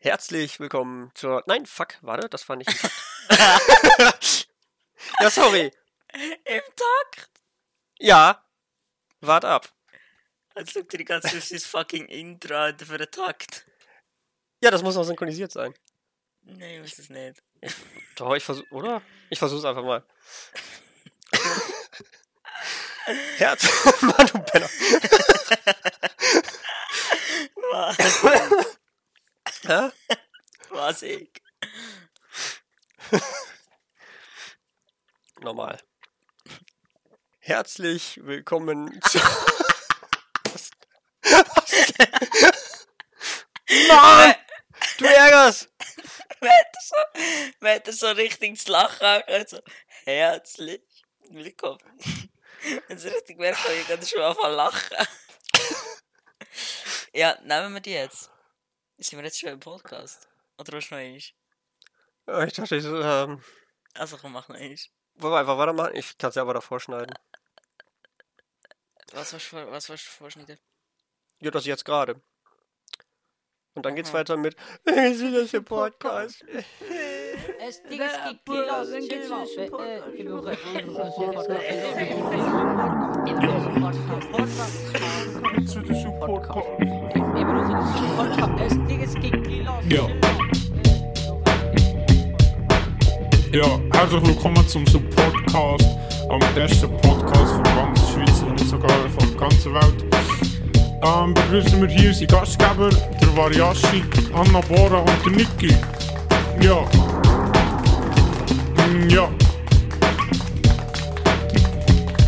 Herzlich willkommen zur. Nein, fuck, warte, das war nicht. ja, sorry. Im Takt? Ja. Wart ab. Jetzt ihr die ganze Zeit sein fucking Intro für den Takt. Ja, das muss noch synchronisiert sein. Nein, ich weiß es nicht. Doch, ich versuch, oder? Ich versuch's einfach mal. Herz. Mann, du Penner. Was? Hä? Was ich? Nochmal. Herzlich willkommen zu. Was? Mann! Du ärgerst! Hat das so, das so richtig ins Lachen angehört? So, herzlich willkommen. Wenn es richtig merkt, kann ich gerade schon anfangen lachen. ja, nehmen wir die jetzt. Sind wir jetzt schon im Podcast? Oder was noch eins? Ja, Ich dachte, ich, ähm, Also komm, mach noch eins. wollen wir einfach weitermachen? Ich kann es ja aber davor schneiden. Was willst du, was du vorschneiden? Ja, das jetzt gerade. Und dann geht's Aha. weiter mit. Ist wieder der Podcast. Es Ding gibt Kilos, Ja. Ja, herzlich willkommen zum Supportcast, am besten Podcast von ganz Schweiz und sogar von der ganzen Welt. Ähm, begrüßen wir hier unsere Gastgeber, der Variashi, Anna Bora und der Niki. Ja. Mm, ja.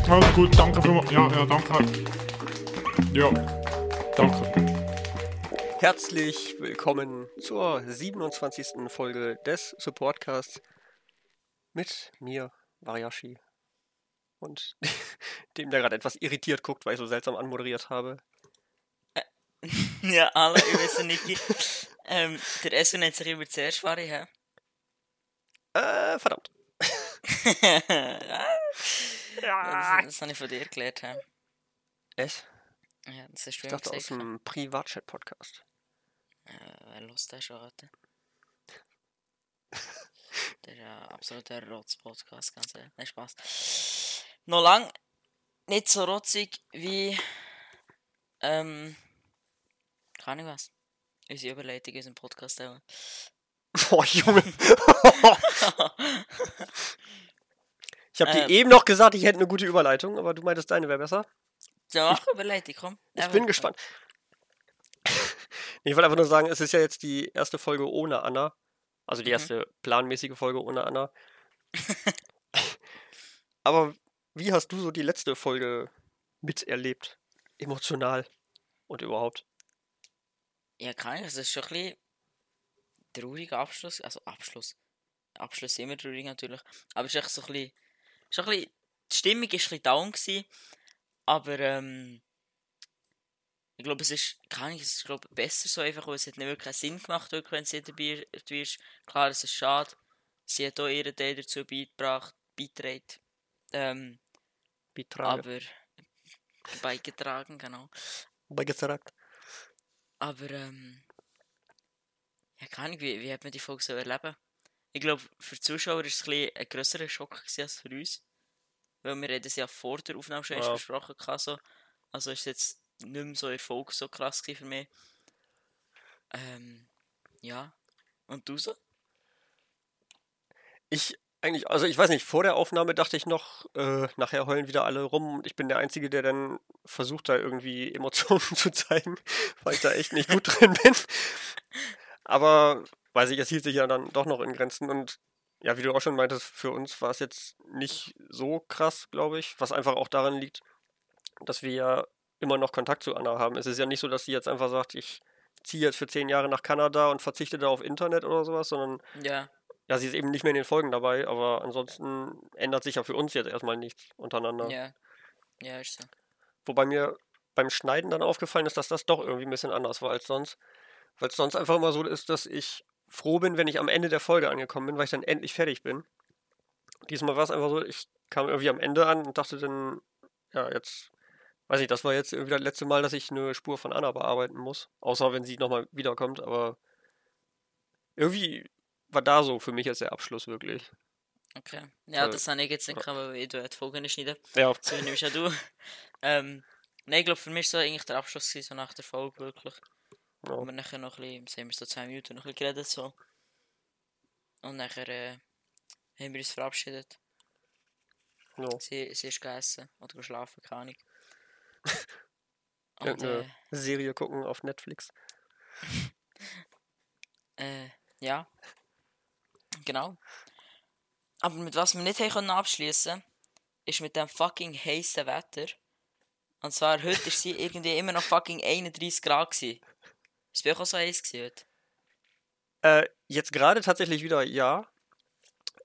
Alles gut, danke vielmals. Ja, ja, danke. Ja, danke. Herzlich willkommen zur 27. Folge des Supportcasts mit mir, Variashi. Und dem, der gerade etwas irritiert guckt, weil ich so seltsam anmoderiert habe. Ja, alle, ich weiß nicht. ähm, der Esso nennt sich immer zuerst Vari, hä? Äh, verdammt. ja, das, das habe ich von dir gelernt, hä? Es? Ja, das hast du Ich dachte aus dem Privatchat-Podcast. Äh, wer lust das schon, Alter? Der ist ja absoluter Rotz-Podcast, ganz ehrlich. Nein, Spaß. Noch lang nicht so rotzig wie, ähm, keine Ahnung was. Unsere Überleitung in unserem Podcast auch. Boah, Junge. Ich habe dir Ähm. eben noch gesagt, ich hätte eine gute Überleitung, aber du meintest, deine wäre besser. So, mach Überleitung, komm. Ich bin gespannt. Ich wollte einfach nur sagen, es ist ja jetzt die erste Folge ohne Anna. Also die Mhm. erste planmäßige Folge ohne Anna. Aber wie hast du so die letzte Folge miterlebt? Emotional und überhaupt? Ja, Ahnung, es ist schon ein bisschen trauriger Abschluss. Also Abschluss. Abschluss immer traurig natürlich. Aber es ist echt so ein bisschen. Schon ein bisschen die Stimmung war ein bisschen down. Gewesen, aber ähm, ich glaube, es ist, keine Ahnung, es ist glaube ich, besser so einfach, weil es hat nicht wirklich Sinn gemacht, wirklich, wenn sie dabei ist. Klar, es ist schade. Sie hat auch ihren Teil dazu beigebracht, beigetragen. Ähm, Beitrage. aber beigetragen, genau. Beigetragen. Aber, ähm. Ja, keine Ahnung, wie, wie hat man die Folge so erleben? Ich glaube, für die Zuschauer war es ein, bisschen ein grösserer Schock als für uns. Weil wir es ja vor der Aufnahme schon Ja. besprochen. gehabt, So. Also ist es jetzt nicht mehr so Erfolg so krass für mich. Ähm. Ja. Und du so? Ich eigentlich, also ich weiß nicht, vor der Aufnahme dachte ich noch, äh, nachher heulen wieder alle rum und ich bin der Einzige, der dann versucht, da irgendwie Emotionen zu zeigen, weil ich da echt nicht gut drin bin. Aber weiß ich, es hielt sich ja dann doch noch in Grenzen und ja, wie du auch schon meintest, für uns war es jetzt nicht so krass, glaube ich, was einfach auch daran liegt, dass wir ja immer noch Kontakt zu Anna haben. Es ist ja nicht so, dass sie jetzt einfach sagt, ich ziehe jetzt für zehn Jahre nach Kanada und verzichte da auf Internet oder sowas, sondern Ja. ja, sie ist eben nicht mehr in den Folgen dabei, aber ansonsten ändert sich ja für uns jetzt erstmal nichts untereinander. Ja. Ja, ist so. Wobei mir beim Schneiden dann aufgefallen ist, dass das doch irgendwie ein bisschen anders war als sonst. Weil es sonst einfach immer so ist, dass ich froh bin, wenn ich am Ende der Folge angekommen bin, weil ich dann endlich fertig bin. Diesmal war es einfach so, ich kam irgendwie am Ende an und dachte dann, ja, jetzt, weiß ich, das war jetzt irgendwie das letzte Mal, dass ich eine Spur von Anna bearbeiten muss. Außer wenn sie nochmal wiederkommt, aber irgendwie war da so für mich jetzt der Abschluss wirklich. Okay. Ja, Äh, das ich jetzt nicht, aber ich tue die Folgen schneiden. Ja, So nimmst ja du. Ähm, nein, ich glaube, für mich war eigentlich der Abschluss gewesen, so nach der Folge wirklich. Ja. Wo wir nachher noch ein bisschen, haben wir so zwei Minuten noch ein bisschen geredet so. Und nachher äh, haben wir uns verabschiedet. ja. Sie, sie ist gegessen oder geschlafen, keine Ahnung. Und Irgendeine Serie gucken auf Netflix. äh, ja. Genau. Aber mit was wir nicht können abschließen, ist mit dem fucking heißen Wetter. Und zwar heute ist sie irgendwie immer noch fucking 31 Grad gewesen. Ist bei euch auch so heiß heute? Äh, jetzt gerade tatsächlich wieder ja.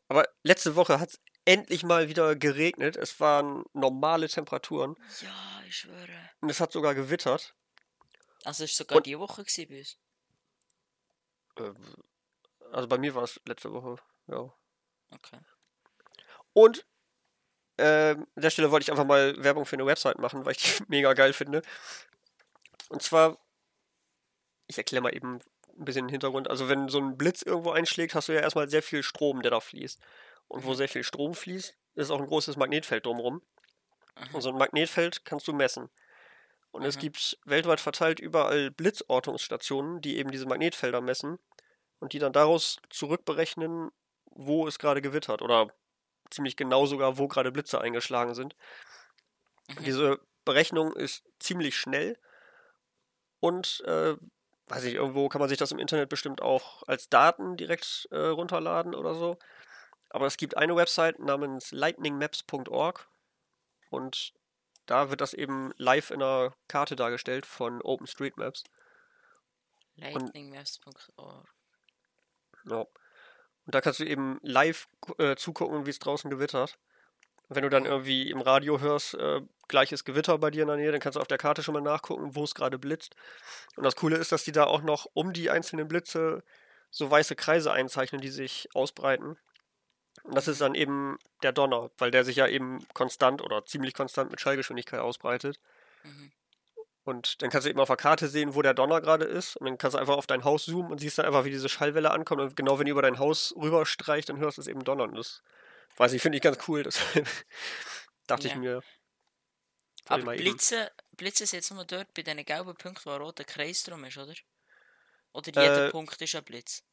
Aber letzte Woche hat es endlich mal wieder geregnet. Es waren normale Temperaturen Ja, ich schwöre. und es hat sogar gewittert. Also es war sogar Und- die Woche gewesen bei uns. Ähm, Also bei mir war es letzte Woche, ja. Okay. Und ähm, an der Stelle wollte ich einfach mal Werbung für eine Website machen, weil ich die mega geil finde. Und zwar, ich erkläre mal eben ein bisschen den Hintergrund. Also wenn so ein Blitz irgendwo einschlägt, hast du ja erstmal sehr viel Strom, der da fließt. Und wo sehr viel Strom fließt, ist auch ein großes Magnetfeld drumherum. Und so ein Magnetfeld kannst du messen. Und es Mhm. gibt weltweit verteilt überall Blitzortungsstationen, die eben diese Magnetfelder messen und die dann daraus zurückberechnen, wo es gerade gewittert oder ziemlich genau sogar, wo gerade Blitze eingeschlagen sind. Mhm. Diese Berechnung ist ziemlich schnell und äh, weiß ich, irgendwo kann man sich das im Internet bestimmt auch als Daten direkt äh, runterladen oder so. Aber es gibt eine Website namens lightningmaps.org und da wird das eben live in einer Karte dargestellt von OpenStreetMaps. Lightningmaps.org. Ja. Und da kannst du eben live äh, zugucken, wie es draußen gewittert. Und wenn du dann irgendwie im Radio hörst, äh, gleiches Gewitter bei dir in der Nähe, dann kannst du auf der Karte schon mal nachgucken, wo es gerade blitzt. Und das Coole ist, dass die da auch noch um die einzelnen Blitze so weiße Kreise einzeichnen, die sich ausbreiten. Und das ist dann eben der Donner, weil der sich ja eben konstant oder ziemlich konstant mit Schallgeschwindigkeit ausbreitet. Mhm. Und dann kannst du eben auf der Karte sehen, wo der Donner gerade ist. Und dann kannst du einfach auf dein Haus zoomen und siehst dann einfach, wie diese Schallwelle ankommt. Und genau wenn die über dein Haus rüberstreicht, dann hörst du es eben donnern. Das weiß ich, finde ich ganz cool. Deshalb dachte ich Ja. mir. ich Aber mal eben- Blitze, Blitze ist jetzt nur dort bei diesen gelben Punkten, wo ein roter Kreis drum ist, oder? Oder jeder Äh, Punkt ist ein Blitz.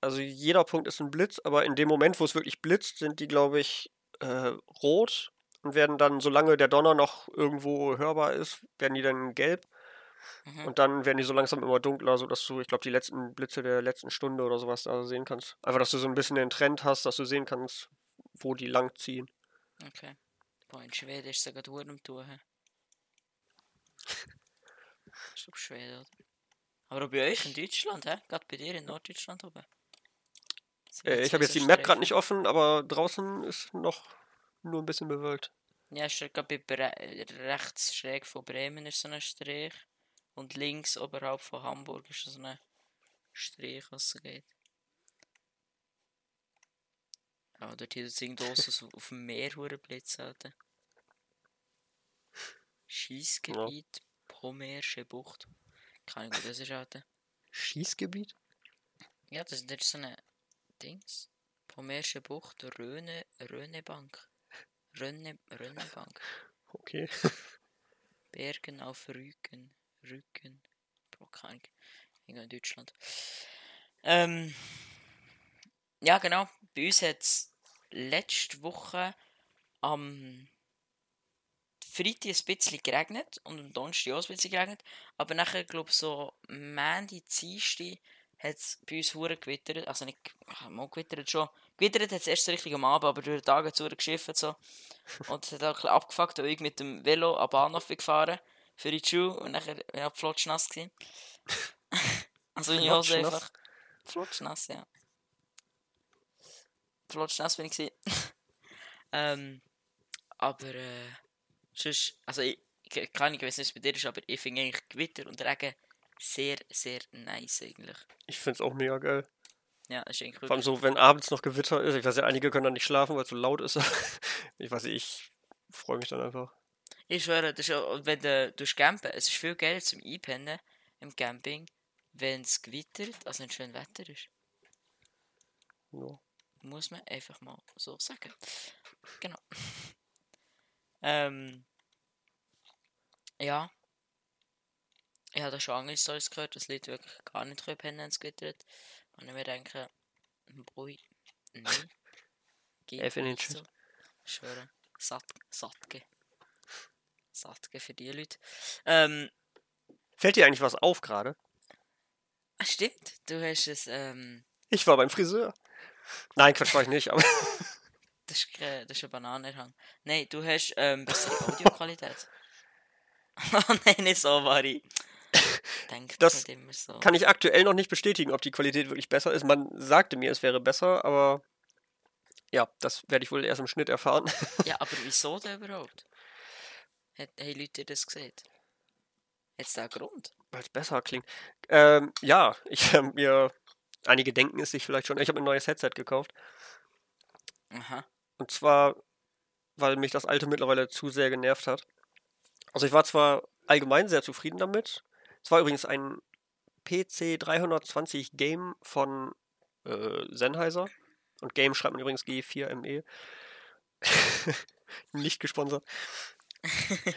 Also jeder Punkt ist ein Blitz, aber in dem Moment, wo es wirklich blitzt, sind die, glaube ich, äh, rot und werden dann, solange der Donner noch irgendwo hörbar ist, werden die dann gelb. Mhm. Und dann werden die so langsam immer dunkler, sodass du, ich glaube, die letzten Blitze der letzten Stunde oder sowas da sehen kannst. Einfach, dass du so ein bisschen den Trend hast, dass du sehen kannst, wo die lang ziehen. Okay. Boah, in Schweden ist es sogar durch Tun. hä? Ich glaube Schweden, oder? Aber auch bei euch in Deutschland, hä? Gerade bei dir in Norddeutschland oben. Sind Äh, ich habe jetzt die Map gerade nicht offen, aber draußen ist noch nur ein bisschen bewölkt. Ja, ist gerade rechts schräg von Bremen ist so ein Strich. Und links oberhalb von Hamburg ist so ein Strich, was so geht. Ja, dort hier das irgendwo so auf dem Meer Blitz, Alter. Schießgebiet, Pommersche Bucht. Keine Ahnung, wo das ist, Alter. Schießgebiet? Ja, das, das ist so eine Dings. Pommersche Bucht, Röne, Rönebank. Rönne, Rönnebank. Okay. Bergen auf Rügen. Keine Ahnung. Irgendwo in Deutschland. Ähm. Ja, genau. Bei uns hat es letzte Woche am Freitag ein bisschen geregnet und am Donnerstag auch ein bisschen geregnet. Aber nachher, glaube ich, so Mandy, Dienstag hat es bei uns hure gewittert. Also nicht, ach, mal gewittert schon. Gewittert hat es erst richtig am Abend, aber durch den Tag hat es geschifft so. Und es hat auch ein abgefuckt, weil ich mit dem Velo am Bahnhof gefahren für die Schule und nachher bin ich flotschnass gewesen. also meine Hose einfach. Flotschnass, ja. Flotschnass bin ich gewesen. ähm, aber äh, sonst, also ich, ich kann nicht wissen, wie es bei dir ist, aber ich finde eigentlich Gewitter und Regen sehr, sehr nice eigentlich. Ich finde es auch mega geil. Ja, ist eigentlich Vor allem so, wenn abends noch Gewitter ist. Ich weiß ja, einige können dann nicht schlafen, weil es so laut ist. ich weiß nicht, ich freue mich dann einfach. Ich schwöre, das ist ja, und wenn du durch campen, es ist viel geiler zum Einpennen im Camping, wenn es gewittert, als wenn schön Wetter ist. Ja. Muss man einfach mal so sagen. Genau. ähm. Ja. Ich habe da schon andere Stories gehört, das Lied wirklich gar nicht ins Gewittert. Und ich mir denke, boy, nein. Geht Definitiv. so. Ich schwöre. Satt, Sattge. Sattge für die Leute. Ähm, Fällt dir eigentlich was auf gerade? ah, stimmt, du hast es, ähm, Ich war beim Friseur. Nein, Quatsch war ich nicht, aber das ist, ke- das ist ein Bananenhang. Nein, du hast, ähm, bessere Audioqualität. oh nein, nicht so, Mari. Denkt Das so. kann ich aktuell noch nicht bestätigen, ob die Qualität wirklich besser ist. Man sagte mir, es wäre besser, aber ja, das werde ich wohl erst im Schnitt erfahren. Ja, aber wieso denn überhaupt? Hat, haben Leute das gesehen? Jetzt da einen Grund? Weil es besser klingt. Ähm, ja, ich habe mir, einige denken es sich vielleicht schon, ich habe ein neues Headset gekauft. Aha. Und zwar, weil mich das alte mittlerweile zu sehr genervt hat. Also ich war zwar allgemein sehr zufrieden damit. Es war übrigens ein PC 320 Game von äh, Sennheiser. Und Game schreibt man übrigens G4ME. Nicht gesponsert.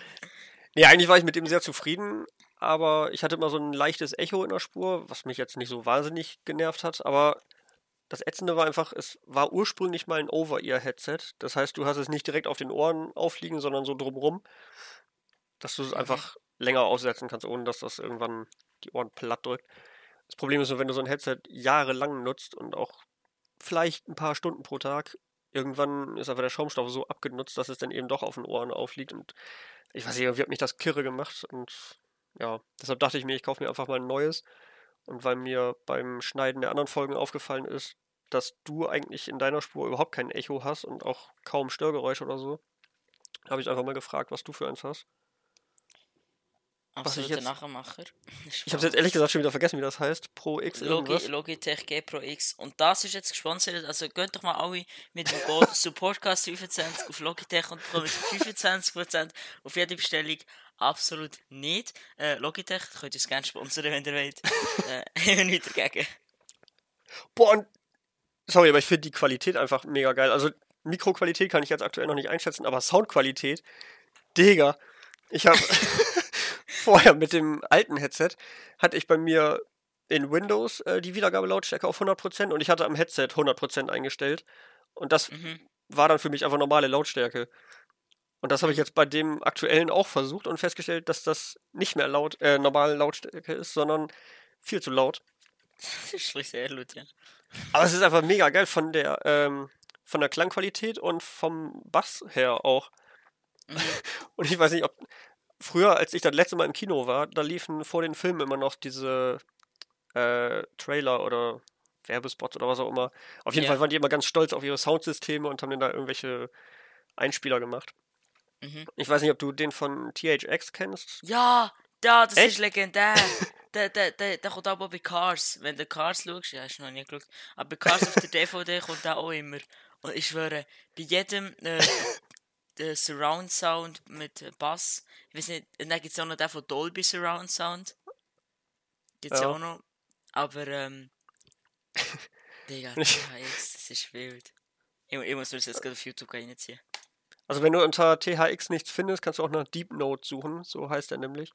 nee, eigentlich war ich mit dem sehr zufrieden, aber ich hatte immer so ein leichtes Echo in der Spur, was mich jetzt nicht so wahnsinnig genervt hat, aber das Ätzende war einfach, es war ursprünglich mal ein Over-Ear-Headset. Das heißt, du hast es nicht direkt auf den Ohren aufliegen, sondern so drumrum, dass du es einfach länger aussetzen kannst, ohne dass das irgendwann die Ohren platt drückt. Das Problem ist nur, wenn du so ein Headset jahrelang nutzt und auch vielleicht ein paar Stunden pro Tag, irgendwann ist einfach der Schaumstoff so abgenutzt, dass es dann eben doch auf den Ohren aufliegt. Und ich weiß nicht, irgendwie hat mich das kirre gemacht. Und ja, deshalb dachte ich mir, ich kaufe mir einfach mal ein neues. Und weil mir beim Schneiden der anderen Folgen aufgefallen ist, dass du eigentlich in deiner Spur überhaupt kein Echo hast und auch kaum Störgeräusch oder so, habe ich einfach mal gefragt, was du für eins hast. Was ich jetzt- Nachmacher. Ich habe jetzt ehrlich gesagt schon wieder vergessen, wie das heißt. Pro X Logi. Logitech G Pro X. Und das ist jetzt gesponsert. Also geht doch mal alle mit dem Code Supportcast 25 auf Logitech und bekommt 25% auf jede Bestellung. Absolut nicht. Äh, Logitech, könnt ihr es gerne sponsern, wenn ihr wollt. äh, ich bin nicht dagegen. Boah, und sorry, aber ich finde die Qualität einfach mega geil. Also Mikroqualität kann ich jetzt aktuell noch nicht einschätzen, aber Soundqualität, Digga. Ich habe vorher mit dem alten Headset hatte ich bei mir in Windows äh, die Wiedergabelautstärke auf 100% und ich hatte am Headset 100% eingestellt und das Mhm. war dann für mich einfach normale Lautstärke. Und das habe ich jetzt bei dem aktuellen auch versucht und festgestellt, dass das nicht mehr laut, äh, normale Lautstärke ist, sondern viel zu laut. Schlicht sehr laut, ja. Aber es ist einfach mega geil von der, ähm, von der Klangqualität und vom Bass her auch. Und ich weiß nicht, ob früher, als ich das letzte Mal im Kino war, da liefen vor den Filmen immer noch diese äh, Trailer oder Werbespots oder was auch immer. Auf jeden Ja. Fall waren die immer ganz stolz auf ihre Soundsysteme und haben dann da irgendwelche Einspieler gemacht. Mhm. Ich weiß nicht, ob du den von THX kennst. Ja, da, das Echt? ist legendär. der, der, der, der kommt aber bei Cars. Wenn du Cars schaust, ja, hast du noch nie geschaut. Aber bei Cars auf der DVD kommt der auch immer. Und ich schwöre, bei jedem äh, der Surround Sound mit äh, Bass, ich weiß nicht, dann gibt es auch noch den von Dolby Surround Sound. Gibt's Ja. auch noch. Aber, ähm. Digga, THX, das ist wild. Ich, ich muss mir das jetzt gerade auf YouTube reinziehen. Also wenn du unter THX nichts findest, kannst du auch nach Deep Note suchen. So heißt er nämlich.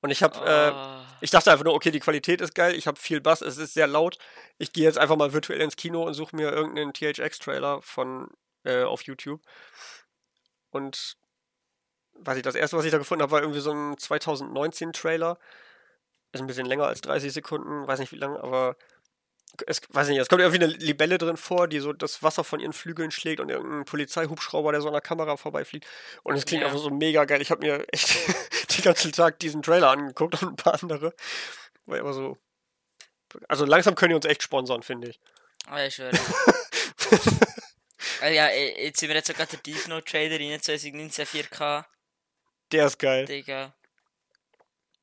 Und ich habe äh, Ah. Ich dachte einfach nur, okay, die Qualität ist geil, ich habe viel Bass, es ist sehr laut. Ich gehe jetzt einfach mal virtuell ins Kino und suche mir irgendeinen THX-Trailer von äh, auf YouTube. Und weiß ich, das erste, was ich da gefunden habe, war irgendwie so ein 2019-Trailer. Ist ein bisschen länger als 30 Sekunden, weiß nicht wie lang, aber es, weiß nicht, es kommt irgendwie eine Libelle drin vor, die so das Wasser von ihren Flügeln schlägt und irgendein Polizeihubschrauber, der so an der Kamera vorbeifliegt. Und es klingt Ja. einfach so mega geil. Ich habe mir echt den ganzen Tag diesen Trailer angeguckt und ein paar andere. War immer so. Also langsam können die uns echt sponsern, finde ich. Ah, ich schwöre. Ah ja, eh, jetzt sind wir jetzt sogar der Deep Note Trader rein, 2019 4K, Der ist geil. Digga.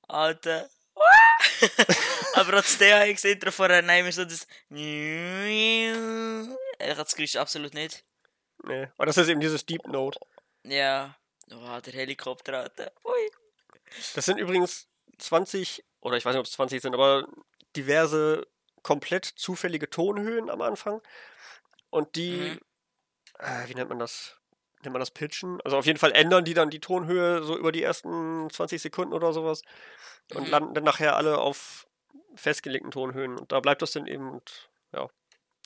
Alter. Aber auch das DHX-Intro vorher, nein, wir so das. Ich hab das Geräusch absolut nicht. Nee. Aber das ist eben dieses Deep Note. Ja. Oh, der Helikopter, Alter. Ui. Das sind übrigens 20, oder ich weiß nicht, ob es 20 sind, aber diverse komplett zufällige Tonhöhen am Anfang. Und die, Mhm. Äh, wie nennt man das? Nennt man das Pitchen? Also auf jeden Fall ändern die dann die Tonhöhe so über die ersten 20 Sekunden oder sowas und Mhm. landen dann nachher alle auf festgelegten Tonhöhen. Und da bleibt das dann eben und ja,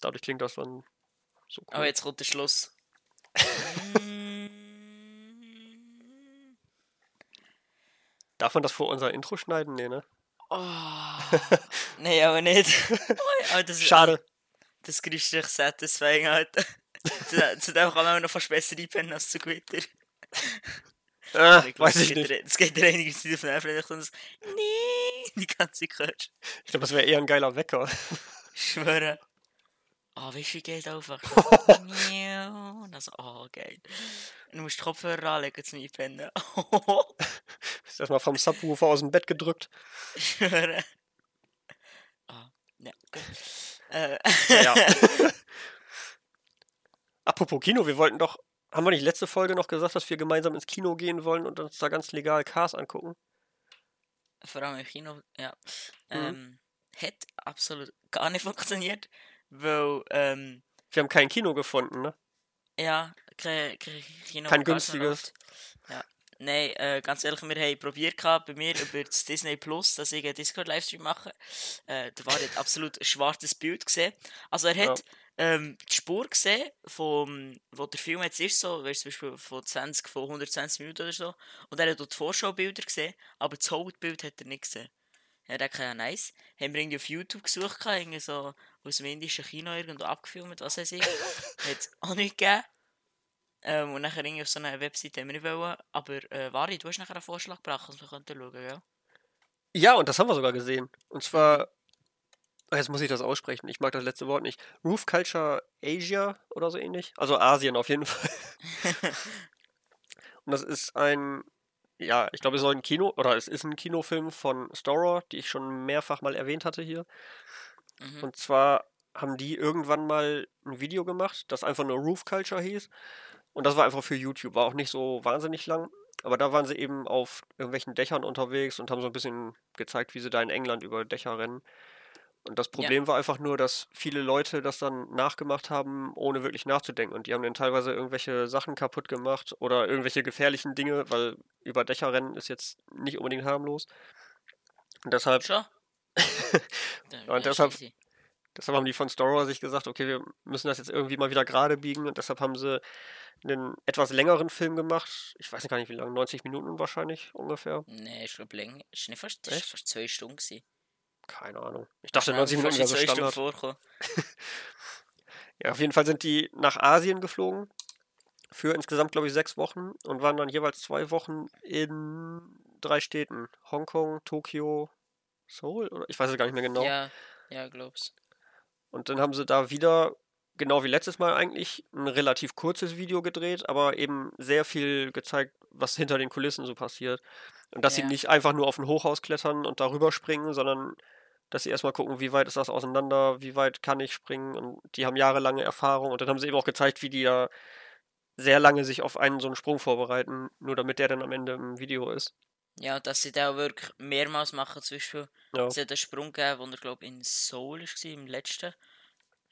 dadurch klingt das dann so cool. Aber jetzt der Schluss. Darf man das vor unser Intro schneiden? Nee, ne? oh. Nee, aber nicht. aber das, Schade. Das ist richtig satisfying, Alter. Zu, dem kann man noch fast besser einpennen als zu Twitter. Ah, Ich weiß ich geht nicht. Das geht dir einige Zeit auf den Nerven, das Nee, die ganze Zeit. Ich glaube, das wäre eher ein geiler Wecker. Ich schwöre. Oh, wie viel Geld einfach. Und dann so, oh, geil. Du musst Kopfhörer anlegen zum Einpennen. Ist erstmal vom Subwoofer aus dem Bett gedrückt. Ich schwöre. Ah, ja, gut. Äh, Ja. Apropos Kino, wir wollten doch. Haben wir nicht letzte Folge noch gesagt, dass wir gemeinsam ins Kino gehen wollen und uns da ganz legal Cars angucken? vor allem im Kino, ja. Mhm. Ähm, hat absolut gar nicht funktioniert, weil, ähm, Wir haben kein Kino gefunden, ne? ja, kein, kein Kino. Kein günstiges. Ja. Nein, äh, ganz ehrlich, wir haben probiert gehabt, bei mir über das Disney Plus, dass ich einen Discord-Livestream mache. Äh, da war jetzt absolut ein schwarzes Bild gesehen. Also er hat ähm, die Spur gesehen, vom, wo der Film jetzt ist, so, weißt, zum Beispiel von 20, von 120 Minuten oder so. Und er hat dort die Vorschaubilder gesehen, aber das Hauptbild hat er nicht gesehen. Ja, der ja nice. Haben wir irgendwie auf YouTube gesucht, irgendwie so aus dem indischen Kino irgendwo abgefilmt, was weiß ich. hat es auch nicht gegeben. Ähm, und nachher irgendwie auf so einer Webseite haben wir nicht wollen. Aber äh, Vari, du hast nachher einen Vorschlag gebracht, was wir könnten schauen, gell? Ja, und das haben wir sogar gesehen. Und zwar. Jetzt muss ich das aussprechen. Ich mag das letzte Wort nicht. Roof Culture Asia oder so ähnlich. Also Asien auf jeden Fall. Und das ist ein. Ja, ich glaube, es soll ein Kino. Oder es ist ein Kinofilm von Storer, die ich schon mehrfach mal erwähnt hatte hier. Mhm. Und zwar haben die irgendwann mal ein Video gemacht, das einfach nur Roof Culture hieß. Und das war einfach für YouTube, war auch nicht so wahnsinnig lang. Aber da waren sie eben auf irgendwelchen Dächern unterwegs und haben so ein bisschen gezeigt, wie sie da in England über Dächer rennen. Und das Problem war einfach nur, dass viele Leute das dann nachgemacht haben, ohne wirklich nachzudenken. Und die haben dann teilweise irgendwelche Sachen kaputt gemacht oder irgendwelche gefährlichen Dinge, weil über Dächer rennen ist jetzt nicht unbedingt harmlos. Und deshalb? Ja, und deshalb- Deshalb haben die von Storer sich gesagt, okay, wir müssen das jetzt irgendwie mal wieder gerade biegen und deshalb haben sie einen etwas längeren Film gemacht. Ich weiß gar nicht wie lange, 90 Minuten wahrscheinlich ungefähr. Nee, ich glaube länger. Ist nicht fast, fast zwei Stunden gewesen. Keine Ahnung. Ich dachte Ja, 90 Minuten wäre so Standard. Ja, auf jeden Fall sind die nach Asien geflogen für insgesamt, glaube ich, sechs Wochen und waren dann jeweils zwei Wochen in drei Städten. Hongkong, Tokio, Seoul oder ich weiß es gar nicht mehr genau. Ja, ja, glaub's. Und dann haben sie da wieder, genau wie letztes Mal eigentlich, ein relativ kurzes Video gedreht, aber eben sehr viel gezeigt, was hinter den Kulissen so passiert. Und dass sie Ja. nicht einfach nur auf ein Hochhaus klettern und darüber springen, sondern dass sie erstmal gucken, wie weit ist das auseinander, wie weit kann ich springen. Und die haben jahrelange Erfahrung. Und dann haben sie eben auch gezeigt, wie die da sehr lange sich auf einen so einen Sprung vorbereiten, nur damit der dann am Ende im Video ist. Ja, dass sie auch wirklich mehrmals machen. Zum Beispiel, Ja. es hat einen Sprung gegeben, wo er, glaube in Seoul war, im letzten.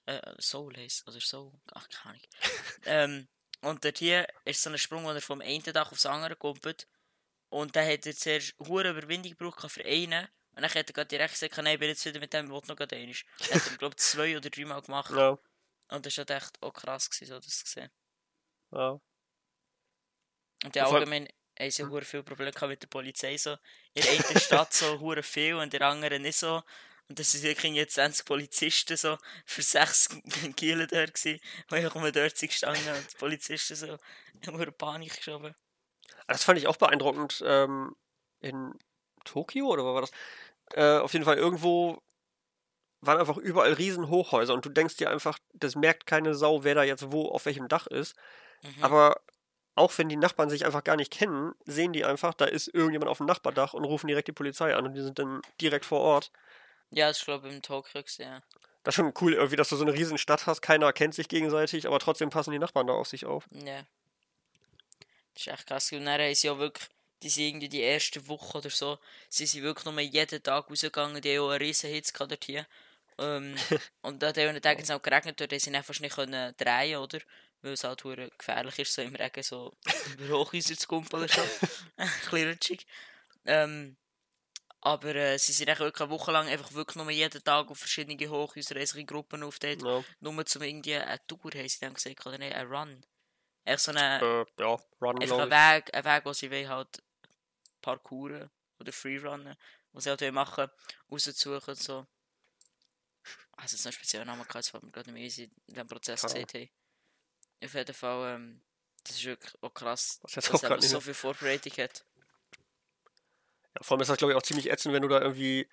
Äh, Seoul heisst, oder Seoul, ach, keine Ahnung. ähm, und dort hier ist so ein Sprung, wo er vom einen Dach aufs andere kommt. Und dann hat er zuerst hohe Überwindung gebraucht für einen. Und dann hat er gerade direkt gesagt, nein, ich bin jetzt wieder mit dem, will noch einmal. Hat er, glaube ich, zwei oder dreimal gemacht. Ja, Und das war halt echt auch krass, gewesen, so das zu sehen. ja. Und ja, allgemein haben sie hure viel Probleme mit der Polizei. So. In der einen Stadt so hure viel und in der anderen nicht so. Und das sind wirklich jetzt 20 Polizisten so für sechs Kiele dort gewesen, weil ich dort sind gestanden und die Polizisten so in Panik geschoben. Das fand ich auch beeindruckend. Ähm, in Tokio oder war das? Äh, auf jeden Fall irgendwo waren einfach überall riesen Hochhäuser und du denkst dir einfach, das merkt keine Sau, wer da jetzt wo auf welchem Dach ist. Mhm. Aber auch wenn die Nachbarn sich einfach gar nicht kennen, sehen die einfach, da ist irgendjemand auf dem Nachbardach und rufen direkt die Polizei an und die sind dann direkt vor Ort. ja, ist glaube ich im gewesen, ja. Das ist schon cool, irgendwie, dass du so eine riesen Stadt hast, keiner kennt sich gegenseitig, aber trotzdem passen die Nachbarn da auf sich auf. Ja. Das ist echt krass. Und dann sie ja wirklich, die sind irgendwie die erste Woche oder so, sie sind wirklich nur jeden Tag rausgegangen, die haben auch einen riesen Hitz dort hier. Ähm, und an diesen Tagen hat es auch geregnet, dort sie einfach nicht können drehen oder? Weil es halt gefährlich ist, so im Regen so über Hochhäuser zu kumpeln. Ein bisschen rutschig. Ähm, aber äh, sie sind wirklich eine Woche lang einfach wirklich nur jeden Tag auf verschiedene Hochhäuser, riesige Gruppen auf dort. Ja, Nur zum irgendwie eine Tour, haben sie dann gesagt, oder nicht, ein Run. Echt so eine, äh, ja Run, einfach ein glaube ich. Weg, ein Weg, wo sie wollen halt Parkouren oder Freerunnen, wo sie halt machen, rauszusuchen und so. Also, es ist ein spezieller Name, das war mir gerade nicht mehr easy in diesem Prozess gesehen haben. Auf jeden Fall, ähm, das ist wirklich auch krass, Das dass auch so viel Vorbereitung hat. Ja, vor allem ist das, glaube ich, auch ziemlich ätzend, wenn du da irgendwie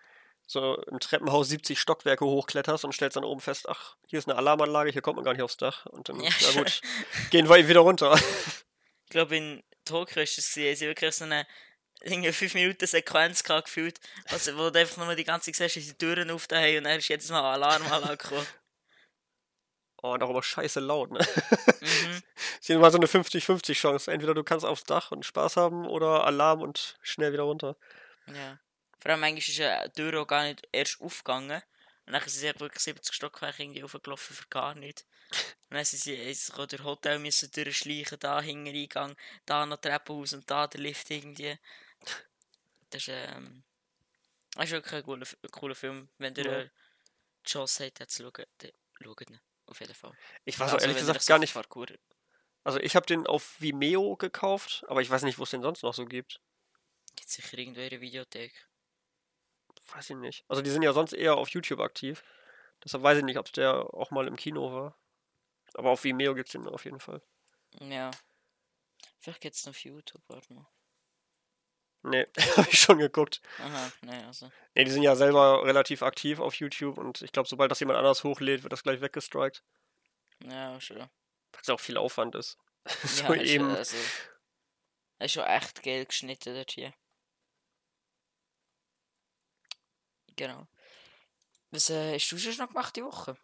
so im Treppenhaus 70 Stockwerke hochkletterst und stellst dann oben fest, ach, hier ist eine Alarmanlage, hier kommt man gar nicht aufs Dach. Und dann, Ja, schon. gut, gehen wir eben wieder runter. Ich glaube, in Tokio ist es sie wirklich so eine irgendwie 5 Minuten Sequenz gehabt, gefühlt, also, wo du einfach nur die ganze Zeit siehst, die Türen auf haben und dann ist jedes Mal eine Alarmanlage gekommen. Oh, immer scheiße laut, ne? Mhm. ist immer so eine 50-50 Chance. Entweder du kannst aufs Dach und Spaß haben oder Alarm und schnell wieder runter. Ja. Vor allem manchmal ist eine Tür auch gar nicht erst aufgegangen. Und dann sind sie wirklich 70 Stockwerke irgendwie aufgelaufen für gar nicht. Und dann sind sie auch durch Hotel müssen durchschleichen, da hinten Eingang, da noch Treppenhaus und da der Lift irgendwie. Das ist, ähm, das ist wirklich ein cooler, cooler Film. Wenn ihr Ja. die Chance habt, den zu schauen, dann schaut ihn. Auf jeden Fall. Ich weiß Also, auch ehrlich gesagt gar nicht. Parkour Also ich habe den auf Vimeo gekauft, aber ich weiß nicht, wo es den sonst noch so gibt. gibt sicher irgendwo in der Videothek. Weiß ich nicht. Also die sind ja sonst eher auf YouTube aktiv. Deshalb weiß ich nicht, ob der auch mal im Kino war. Aber auf Vimeo gibt's den auf jeden Fall. Ja. Vielleicht gibt es noch auf YouTube, warte mal. Nee, habe ich schon geguckt. Aha, ne, also. Nee, die sind ja selber relativ aktiv auf YouTube und ich glaube, sobald das jemand anders hochlädt, wird das gleich weggestrikt. Ja, schon. Weil es ja auch viel Aufwand ist. so ja, eben. Also, ist schon echt geil geschnitten dort hier. Genau. Was äh, hast du schon noch gemacht die Woche?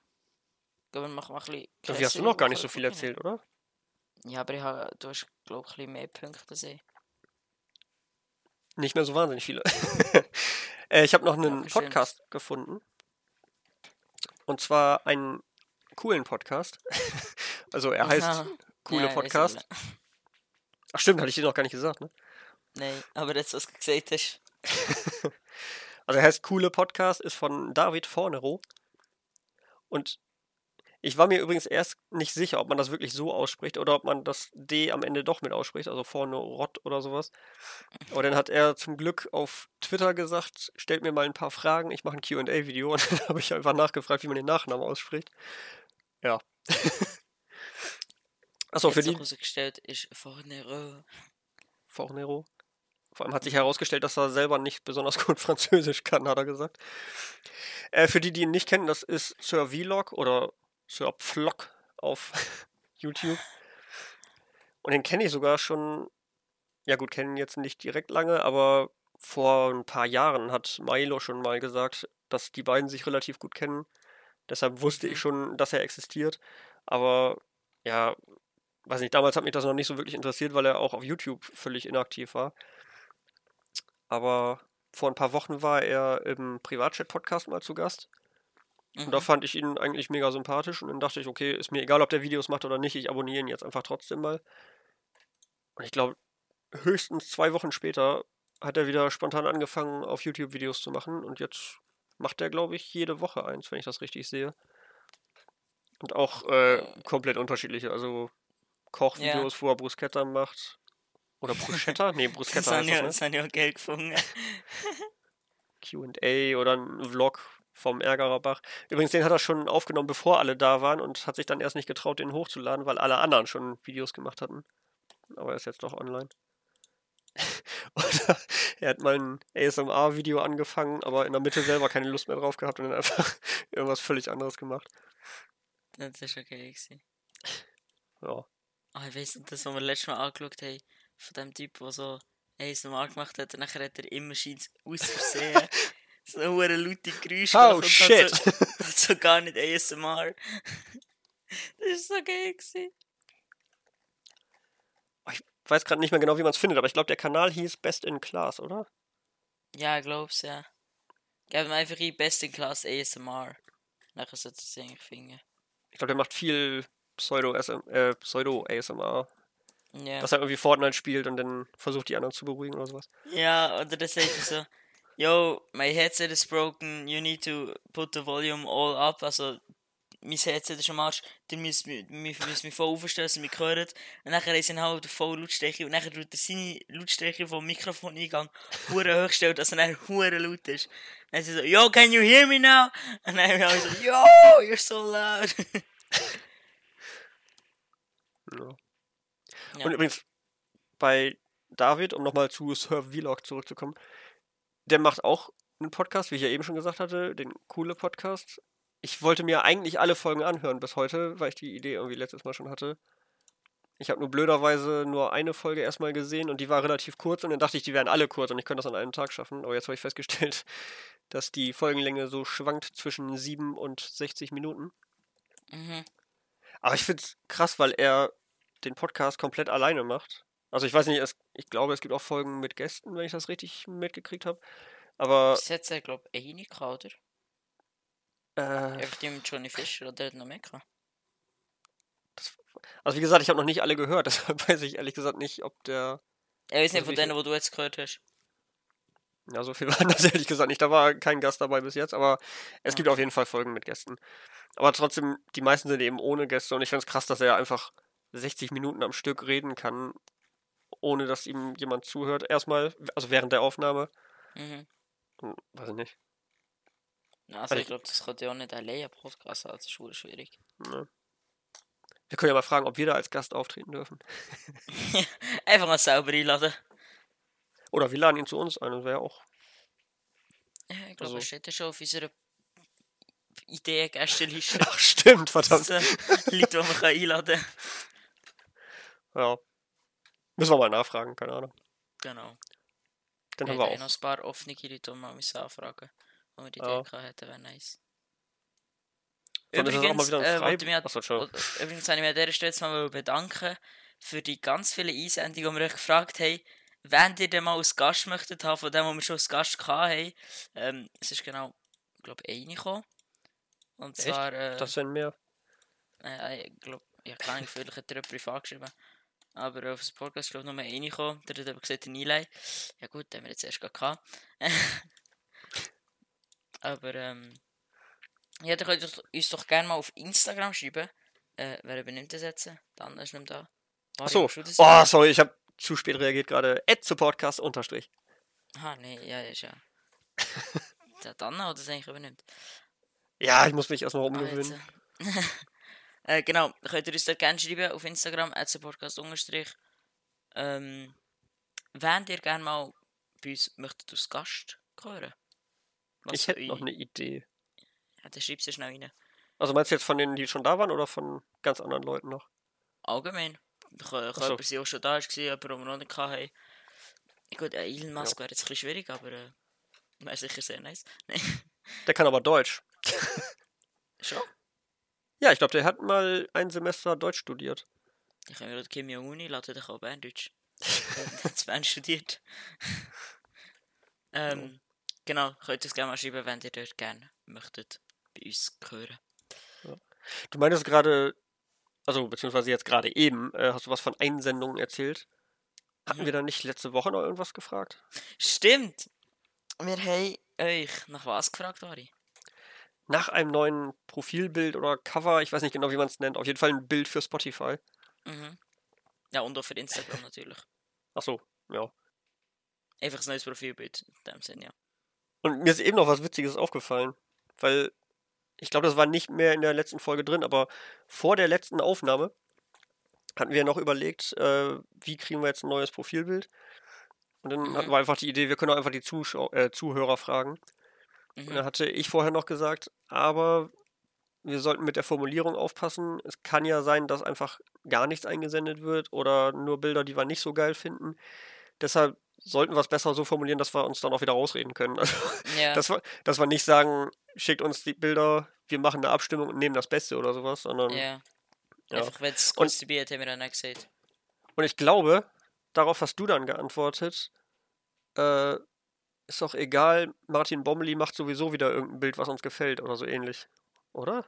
Ich glaube, wir machen mal ein bisschen. Irgendwie hast du noch gar nicht so viel erzählt, oder? Ja, aber ich habe, du hast, glaube ich, ein bisschen mehr Punkte ich. Nicht mehr so wahnsinnig viele. äh, ich habe noch einen bestimmt. Podcast gefunden. Und zwar einen coolen Podcast. also er heißt Aha. Coole Ja, Podcast. Ach stimmt, hatte ich dir noch gar nicht gesagt, ne? Nein, aber jetzt, was du gesagt hast. Also er heißt Coole Podcast, ist von David Fornero. Und ich war mir übrigens erst nicht sicher, ob man das wirklich so ausspricht oder ob man das D am Ende doch mit ausspricht, also Fornerot oder sowas. Aber dann hat er zum Glück auf Twitter gesagt, stellt mir mal ein paar Fragen, ich mache ein Q&A-Video und dann habe ich einfach nachgefragt, wie man den Nachnamen ausspricht. Ja. Achso, für die, herausgestellt ist vorne Fornero. Vor allem hat sich herausgestellt, dass er selber nicht besonders gut Französisch kann, hat er gesagt. Äh, für die, die ihn nicht kennen, das ist Sir Vlog oder Sir Pflock auf YouTube. Und den kenne ich sogar schon, ja gut, kennen jetzt nicht direkt lange, aber vor ein paar Jahren hat Milo schon mal gesagt, dass die beiden sich relativ gut kennen. Deshalb wusste Mhm. ich schon, dass er existiert. Aber ja, weiß nicht, damals hat mich das noch nicht so wirklich interessiert, weil er auch auf YouTube völlig inaktiv war. Aber vor ein paar Wochen war er im Privatchat-Podcast mal zu Gast. Und da Mhm. fand ich ihn eigentlich mega sympathisch. Und dann dachte ich, okay, ist mir egal, ob der Videos macht oder nicht, ich abonniere ihn jetzt einfach trotzdem mal. Und ich glaube, höchstens zwei Wochen später hat er wieder spontan angefangen, auf YouTube Videos zu machen. Und jetzt macht er, glaube ich, jede Woche eins, wenn ich das richtig sehe. Und auch äh, komplett unterschiedliche. Also Kochvideos, wo er Bruschetta macht. Oder Bruschetta? nee, Bruschetta heißt ich, das, ne? geil gefunden. QA oder ein Vlog vom Ärgererbach. Übrigens, den hat er schon aufgenommen, bevor alle da waren und hat sich dann erst nicht getraut, den hochzuladen, weil alle anderen schon Videos gemacht hatten. Aber er ist jetzt doch online. Oder er hat mal ein ASMR-Video angefangen, aber in der Mitte selber keine Lust mehr drauf gehabt und dann einfach irgendwas völlig anderes gemacht. Das ist gewesen. Ja. Ah, ich weiss nicht, das, was wir letztes Mal angeschaut haben, von dem Typ, der so ASMR gemacht hat, und nachher hat er immer scheint aus Versehen so eine laute Geräusche Oh shit! Hat so, hat so gar nicht ASMR. das ist so geil gewesen. Ich weiß gerade nicht mehr genau, wie man es findet, aber ich glaube, der Kanal hieß Best in Class, oder? Ja, ich glaub's, ja. Geben wir einfach ein Best in Class ASMR. Nachher sollte es eigentlich finden. Ich glaube, der macht viel Pseudo-ASMR, äh, Pseudo-ASMR. Ja. Dass er irgendwie Fortnite spielt und dann versucht, die anderen zu beruhigen oder sowas. Ja, oder sagt er so, yo, my headset is broken, you need to put the volume all up, also mein Headset ist am Arsch, mi- mi- müsst mich voll aufstellen, dass ihr mich hört. Und nachher ist er halt auf voll Lautstärke und nachher tut er seine Lautstärke vom Mikrofoneingang hure hoch stellen, dass er dann hure laut ist. Dann ist er so, yo, can you hear me now? Und dann haben wir alle so, yo, you're so loud. Ja. Und übrigens, bei David, um nochmal zu Sir Vlog zurückzukommen, der macht auch einen Podcast, wie ich ja eben schon gesagt hatte, den coole Podcast. Ich wollte mir eigentlich alle Folgen anhören bis heute, weil ich die Idee irgendwie letztes Mal schon hatte. Ich habe nur blöderweise nur eine Folge erstmal gesehen und die war relativ kurz und dann dachte ich, die wären alle kurz und ich könnte das an einem Tag schaffen. Aber jetzt habe ich festgestellt, dass die Folgenlänge so schwankt zwischen 7 und 60 Minuten. mhm. Aber ich finde es krass, weil er den Podcast komplett alleine macht. Also ich weiß nicht, es, ich glaube, es gibt auch Folgen mit Gästen, wenn ich das richtig mitgekriegt habe. Aber Bis jetzt, ich glaube ich, eine gehabt, oder? äh, Einfach die mit Johnny Fischer, oder hat noch mehr gehabt? also wie gesagt, ich habe noch nicht alle gehört, deshalb weiß ich ehrlich gesagt nicht, ob der. Ich weiß nicht, Also von denen, wo du jetzt gehört hast. Ja, so viel waren das ehrlich gesagt nicht. Da war kein Gast dabei bis jetzt, aber es Ah, gibt auf jeden Fall Folgen mit Gästen. Aber trotzdem, die meisten sind eben ohne Gäste und ich finde es krass, dass er einfach 60 Minuten am Stück reden kann, ohne dass ihm jemand zuhört. Erstmal, also während der Aufnahme. Mhm. Hm, Weiß ich nicht. Also, Also ich glaube, das kann ja auch nicht allein ein Podcast ist schon schwierig. Ne. Wir können ja mal fragen, ob wir da als Gast auftreten dürfen. Einfach mal selber einladen. Oder wir laden ihn zu uns ein, das wäre auch. Ja, ich glaube, Also- er steht ja schon auf unserer Ideen-Gästeliste. Ach, stimmt, verdammt. Leute, die man einladen kann. Ja. Müssen wir mal nachfragen, keine Ahnung. Genau. Dann Wir haben wir auch. noch ein paar offene Leute, die wir müssen anfragen Wenn wir die Ja. Idee hätten, wäre nice. Ist das auch mal wieder ein äh, Frei- wollte mich Achso, übrigens habe ich mich an dieser Stelle jetzt mal bedanken für die ganz vielen Einsendungen, die wir euch gefragt haben, wenn ihr denn mal als Gast möchtet haben, von dem, wo wir schon als Gast hatten. Ähm, es ist genau, ich glaube, eine gekommen. Und Echt? zwar, äh, Das sind mehr. äh, ich glaube, ja, keine Ahnung, vielleicht hat er jemand privat geschrieben. Aber auf das Podcast glaube ich, nur eine gekommen. Der hat aber gesagt, ein Einleih. Ja gut, den haben wir jetzt erst gehabt. aber, ähm, ja, dann könnt ihr doch- uns doch gerne mal auf Instagram schreiben. Äh, wer übernimmt das jetzt? Dann ist nicht da. Achso. Oh, sagen? sorry, ich habe zu spät reagiert gerade. Add zu Podcast unterstrich. Aha, nee, ja, ist ja. der Dana, oder das eigentlich übernimmt. Ja, ich muss mich erstmal Ah, umgewöhnen. jetzt, äh. genau, könnt ihr uns dort gerne schreiben auf Instagram, Podcast unterstrich. Ähm, wenn ihr gerne mal bei uns möchtet als Gast hören. Was ich hätte noch eine Idee. Ja, dann schreibt sie schnell rein. Also meinst du jetzt von denen, die schon da waren oder von ganz anderen Leuten noch? Allgemein. Kann, kann so. jemand der schon da war, jemand, den wir noch nicht hatten. Gut, äh, Elon Musk wäre jetzt ein bisschen schwierig, aber äh, wäre sicher sehr nice. Nein, Der kann aber Deutsch. schon. Ja, ich glaube, der hat mal ein Semester Deutsch studiert. Ich habe gerade Kim Jong-un einladen, der kann Berndeutsch. Der hat Bern studiert. ähm, genau, könnt ihr es gerne mal schreiben, wenn ihr dort gerne möchtet bei uns hören. Du meintest gerade, also beziehungsweise jetzt gerade eben, äh, hast du was von Einsendungen erzählt. Hatten Mhm. wir da nicht letzte Woche noch irgendwas gefragt? Stimmt! Wir haben euch nach was gefragt, Ari? Nach einem neuen Profilbild oder Cover, ich weiß nicht genau, wie man es nennt, auf jeden Fall ein Bild für Spotify. Mhm. Ja, und auch für Instagram natürlich. Ach so, ja. Einfach ein neues Profilbild, in dem Sinn, ja. Und mir ist eben noch was Witziges aufgefallen, weil ich glaube, das war nicht mehr in der letzten Folge drin, aber vor der letzten Aufnahme hatten wir noch überlegt, äh, wie kriegen wir jetzt ein neues Profilbild. Und dann Mhm. hatten wir einfach die Idee, wir können auch einfach die Zuschau äh, Zuhörer fragen. Und Mhm. hatte ich vorher noch gesagt, aber wir sollten mit der Formulierung aufpassen. Es kann ja sein, dass einfach gar nichts eingesendet wird oder nur Bilder, die wir nicht so geil finden. Deshalb sollten wir es besser so formulieren, dass wir uns dann auch wieder rausreden können. Also, Ja, dass, wir, dass wir nicht sagen, schickt uns die Bilder, wir machen eine Abstimmung und nehmen das Beste oder sowas, sondern. ja. Ja. Einfach, wenn es wir dann auch gesagt. Und ich glaube, darauf hast du dann geantwortet, äh, ist doch egal, Martin Bommeli macht sowieso wieder irgendein Bild, was uns gefällt oder so ähnlich. oder?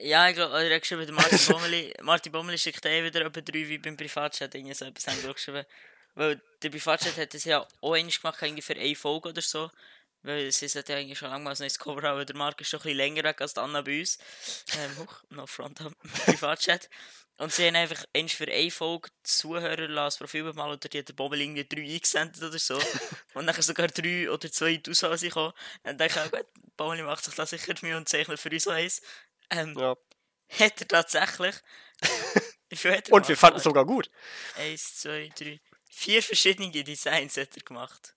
Ja, ich glaube, er hat geschrieben, Martin Bommeli, Martin Bommeli schickt eh wieder etwa drei wie beim Privatchat, irgendwie so etwas haben wir geschrieben. Weil der Privatchat hat das ja auch einmal gemacht, irgendwie für eine Folge oder so. Weil sie hat ja eigentlich schon lange mal ein neues Cover haben, weil der Marc ist schon ein bisschen länger weg als die Anna bei uns. Ähm, hoch, no front am Privatchat. Und sie haben einfach eins für eine Folge Zuhörer lassen, Profilbild mal, oder die hat der Bommel irgendwie drei eingesendet oder so. Und dann sogar drei oder zwei Auswahl gekommen. Dann denke ich gut, Bommel macht sich da sicher Mühe und zeichnet für uns so eins. Ähm, Ja. hat er tatsächlich. Wie viel hat er Und wir fanden es sogar gut. Eins, zwei, drei. Vier verschiedene Designs hat er gemacht.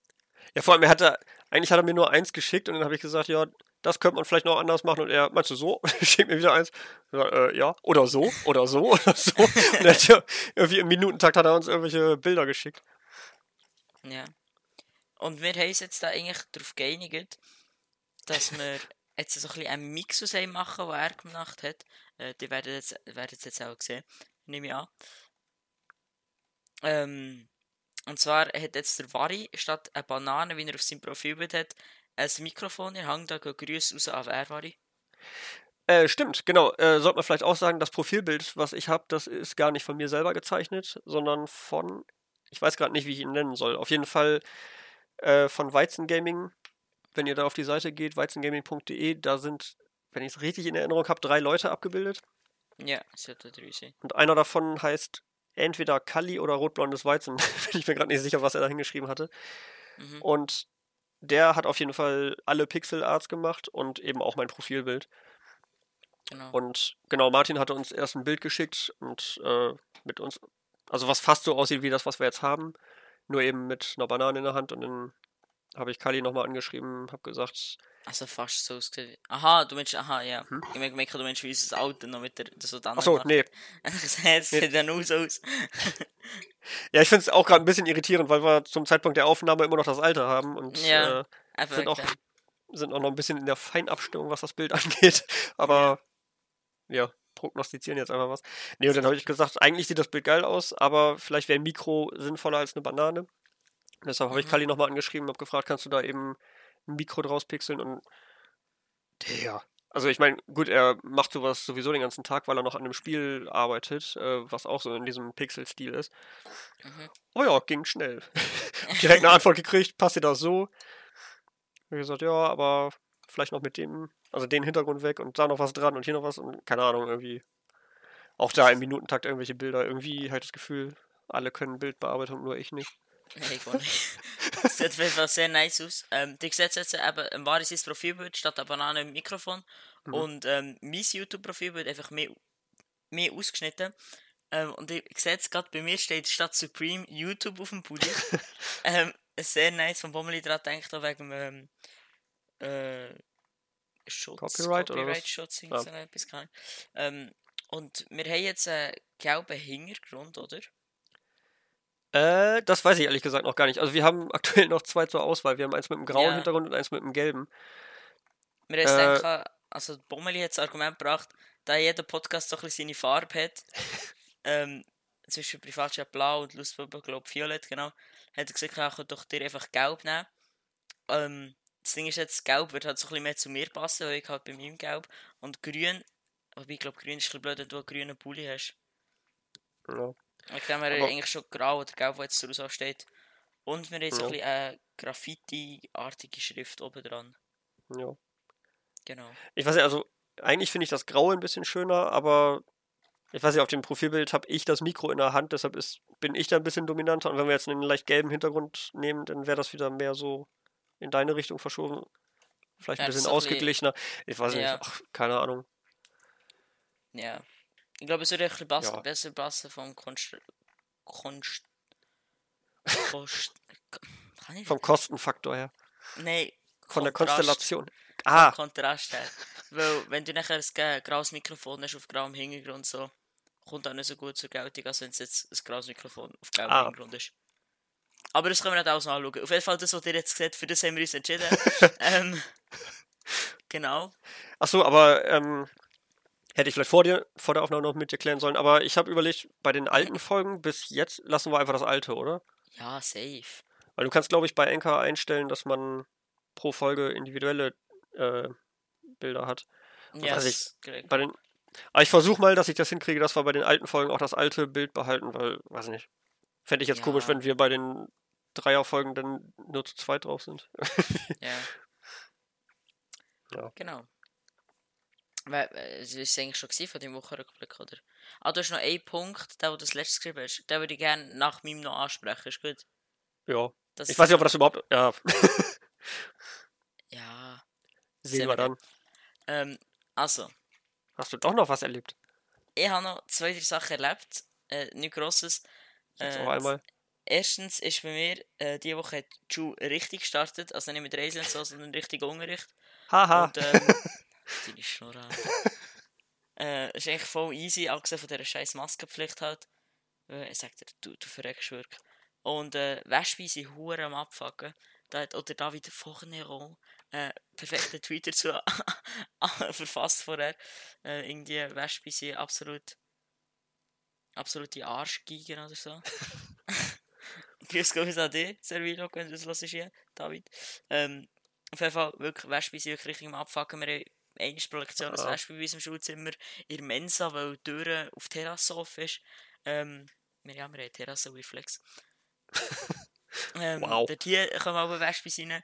Ja, vor allem, er hatte, eigentlich hat er mir nur eins geschickt und dann habe ich gesagt, ja, das könnte man vielleicht noch anders machen. Und er, meinst du so? Schickt mir wieder eins. Sag, äh, ja, oder so, oder so, oder so. Und er hat ja, irgendwie im Minutentakt hat er uns irgendwelche Bilder geschickt. Ja. Und wir haben uns jetzt da eigentlich darauf geeinigt, dass wir jetzt so ein bisschen einen Mix aus einem machen, den er gemacht hat. Äh, die werden jetzt, es jetzt auch sehen, nehme ich an. Ähm, und zwar hat jetzt der Vari statt eine Banane, wie er auf seinem Profilbild hat, ein Mikrofon in der Hand. Da gehen Grüße raus an wer, Vari? Äh, stimmt, genau. Äh, sollte man vielleicht auch sagen, das Profilbild, was ich habe, das ist gar nicht von mir selber gezeichnet, sondern von, ich weiß gerade nicht, wie ich ihn nennen soll. Auf jeden Fall äh, von Weizen Gaming. Wenn ihr da auf die Seite geht, weizengaming.de, da sind, wenn ich es richtig in Erinnerung habe, drei Leute abgebildet. Ja, er drei sehen. Und einer davon heißt entweder Kalli oder rotblondes Weizen. Bin ich mir gerade nicht sicher, was er da hingeschrieben hatte. Mhm. Und der hat auf jeden Fall alle Pixel-Arts gemacht und eben auch mein Profilbild. Genau. Und genau, Martin hatte uns erst ein Bild geschickt und äh, mit uns, also was fast so aussieht wie das, was wir jetzt haben, nur eben mit einer Banane in der Hand und dann habe ich Kali nochmal angeschrieben, habe gesagt, Also fast so ausgesehen. Aha, du meinst, aha, ja. Hm? Ich merke, merke, du meinst wie unser Auto noch mit der, so dann. achso, nee. Es sieht dann aus aus. Ja, ich finde es auch gerade ein bisschen irritierend, weil wir zum Zeitpunkt der Aufnahme immer noch das Alte haben und Ja. äh, sind, auch, sind auch noch ein bisschen in der Feinabstimmung, was das Bild angeht. Aber ja, prognostizieren jetzt einfach was. Nee, und dann habe ich gesagt, eigentlich sieht das Bild geil aus, aber vielleicht wäre ein Mikro sinnvoller als eine Banane. Deshalb habe ich Mhm. Kali nochmal angeschrieben, habe gefragt, kannst du da eben ein Mikro draus pixeln und der. Also ich meine, gut, er macht sowas sowieso den ganzen Tag, weil er noch an einem Spiel arbeitet, äh, was auch so in diesem Pixel-Stil ist. Mhm. Oh ja, ging schnell. Direkt eine Antwort gekriegt, passt dir das so? Ich gesagt, ja, aber vielleicht noch mit dem, also den Hintergrund weg und da noch was dran und hier noch was und keine Ahnung, irgendwie. Auch da im Minutentakt irgendwelche Bilder. Irgendwie halt das Gefühl, alle können Bildbearbeitung, nur ich nicht. Nee, ich nicht. Das sieht auf jeden Fall sehr nice aus. Ähm, die sieht jetzt eben ein wahres Profilbild statt einer Banane im Mikrofon. Mhm. Und ähm, mein YouTube-Profilbild einfach mehr, mehr ausgeschnitten. Ähm, und ich sehe jetzt gerade, bei mir steht statt Supreme YouTube auf dem Pulli. ähm, sehr nice von Bommeli dran denkt, auch wegen ähm, äh, Schutz, Copyright oder was? Copyright-Schutz, Ja. so etwas, Ahnung. Ähm, und wir haben jetzt einen gelben Hintergrund, oder? Äh, das weiß ich ehrlich gesagt noch gar nicht. Also wir haben aktuell noch zwei zur Auswahl. Wir haben eins mit einem grauen Ja. Hintergrund und eins mit einem gelben. Wir haben Äh, gedacht, also Bommeli hat das Argument gebracht, da jeder Podcast so ein bisschen seine Farbe hat. ähm, zwischen Privatchat blau und Lustbubble, glaube ich, violett, genau. Hat er gesagt, ich könnte doch dir einfach gelb nehmen. Ähm, das Ding ist jetzt, gelb wird halt so ein bisschen mehr zu mir passen, weil ich halt bei meinem gelb. Und grün, wobei ich glaube, grün ist ein bisschen blöd, wenn du einen grünen Pulli hast. Ja. Ich glaube, wir haben Aber- eigentlich schon grau oder gelb, wo jetzt draus steht. Und wir haben so Ja. ein bisschen eine Graffiti-artige Schrift oben dran. ja. Genau. Ich weiß nicht, also eigentlich finde ich das Graue ein bisschen schöner, aber ich weiß nicht, auf dem Profilbild habe ich das Mikro in der Hand, deshalb ist, bin ich da ein bisschen dominanter. Und wenn wir jetzt einen leicht gelben Hintergrund nehmen, dann wäre das wieder mehr so in deine Richtung verschoben. Vielleicht ein Ja, ist bisschen- ausgeglichener. Ich weiß Ja. nicht, ach, keine Ahnung. Ja. Ich glaube, es würde ein bisschen Ja. besser passen vom Konst... Konst... Kost... Vom Kostenfaktor her. Nein. Von der Kontrast- Konstellation. Ah, Kontrast her. Weil, wenn du nachher ein graues Mikrofon hast auf grauem Hintergrund, so, kommt auch nicht so gut zur Geltung, als wenn es jetzt ein graues Mikrofon auf grauem Ah. Hintergrund ist. Aber das können wir nicht noch anschauen. Auf jeden Fall, das, was ihr jetzt seht, für das haben wir uns entschieden. ähm, genau. ach so, aber ähm, hätte ich vielleicht vor dir, vor der Aufnahme noch mit dir klären sollen. Aber ich habe überlegt, bei den alten Folgen bis jetzt lassen wir einfach das alte, oder? Ja, safe. Weil du kannst, glaube ich, bei Anchor einstellen, dass man pro Folge individuelle äh, Bilder hat. Ja, das ich. Bei den, aber ich versuche mal, dass ich das hinkriege, dass wir bei den alten Folgen auch das alte Bild behalten, weil, weiß nicht. Fände ich jetzt Ja. komisch, wenn wir bei den Dreierfolgen dann nur zu zweit drauf sind. Ja. Ja. Genau. Weil, äh, Es ist eigentlich schon von dem Wochenrückblick, oder? Ah, du hast noch einen Punkt, der, wo du das letzte geschrieben hast. Den würde ich gerne nach meinem noch ansprechen, ist gut? ja. Das Ich weiß nicht, ob wir das überhaupt. Ja, Ja. sehen wir dann. Ähm, also, Hast du doch noch was erlebt? ich habe noch zwei, drei Sachen erlebt. Äh, nichts Grosses. Äh, noch einmal. Erstens ist bei mir äh, diese Woche hat die Schule richtig gestartet. Also nicht mit Reisen und so, sondern richtig Unterricht. Haha. Und ähm, deine Schnurr. Alter. äh, ist eigentlich voll easy, abgesehen von dieser scheiß Maskenpflicht halt. Äh, ich sag dir, du, du verreckst wirklich. Und äh, Wespen sind hure am Abfucken. Da hat oder David Fognero äh, perfekten Tweet dazu verfasst vorher. Äh, irgendwie Wespen sind absolut absolute Arschgeigen oder so. Grüß Gott an dich, Servilo, wenn du das hörst hier, David. Ähm, auf jeden Fall, wirklich, Wespen sind wirklich richtig am Abfucken. Wir haben eine Projektion als Ah. Wespen bei uns im Schulzimmer in der Mensa, weil die Tür auf die Terrasse offen ist. Ähm, wir, ja, wir haben Terrasse Reflex. ähm, Wow. Dort hier kommen auch Wespen rein.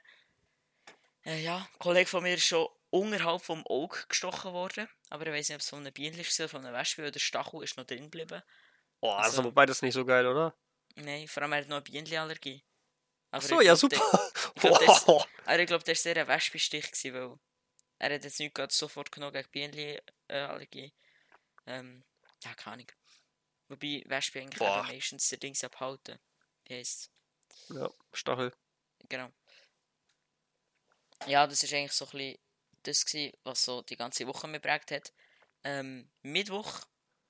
Äh, ja, ein Kollege von mir ist schon unterhalb vom Auge gestochen worden. Aber ich weiß nicht, ob es von einem Bienen ist oder von einer Wespe, weil der Stachel ist noch drin geblieben. Oh, das ist also- aber beides nicht so geil, oder? Nein, vor allem er hat noch eine Bienenallergie. Ach Aber so, ich ja, glaub, super. ich glaub, das- Wow. der- Aber ich glaube, das war sehr ein Wespenstich, weil er hat jetzt nicht gerade sofort genommen gegen Bienenallergie. Ähm, ja, keine Ahnung. Wobei Wespen eigentlich Boah. meistens der Dings abhalten. Wie heisst Ja, Stachel. Genau. Ja, das ist eigentlich so ein bisschen das gewesen, was so die ganze Woche mir geprägt hat. Ähm, Mittwoch,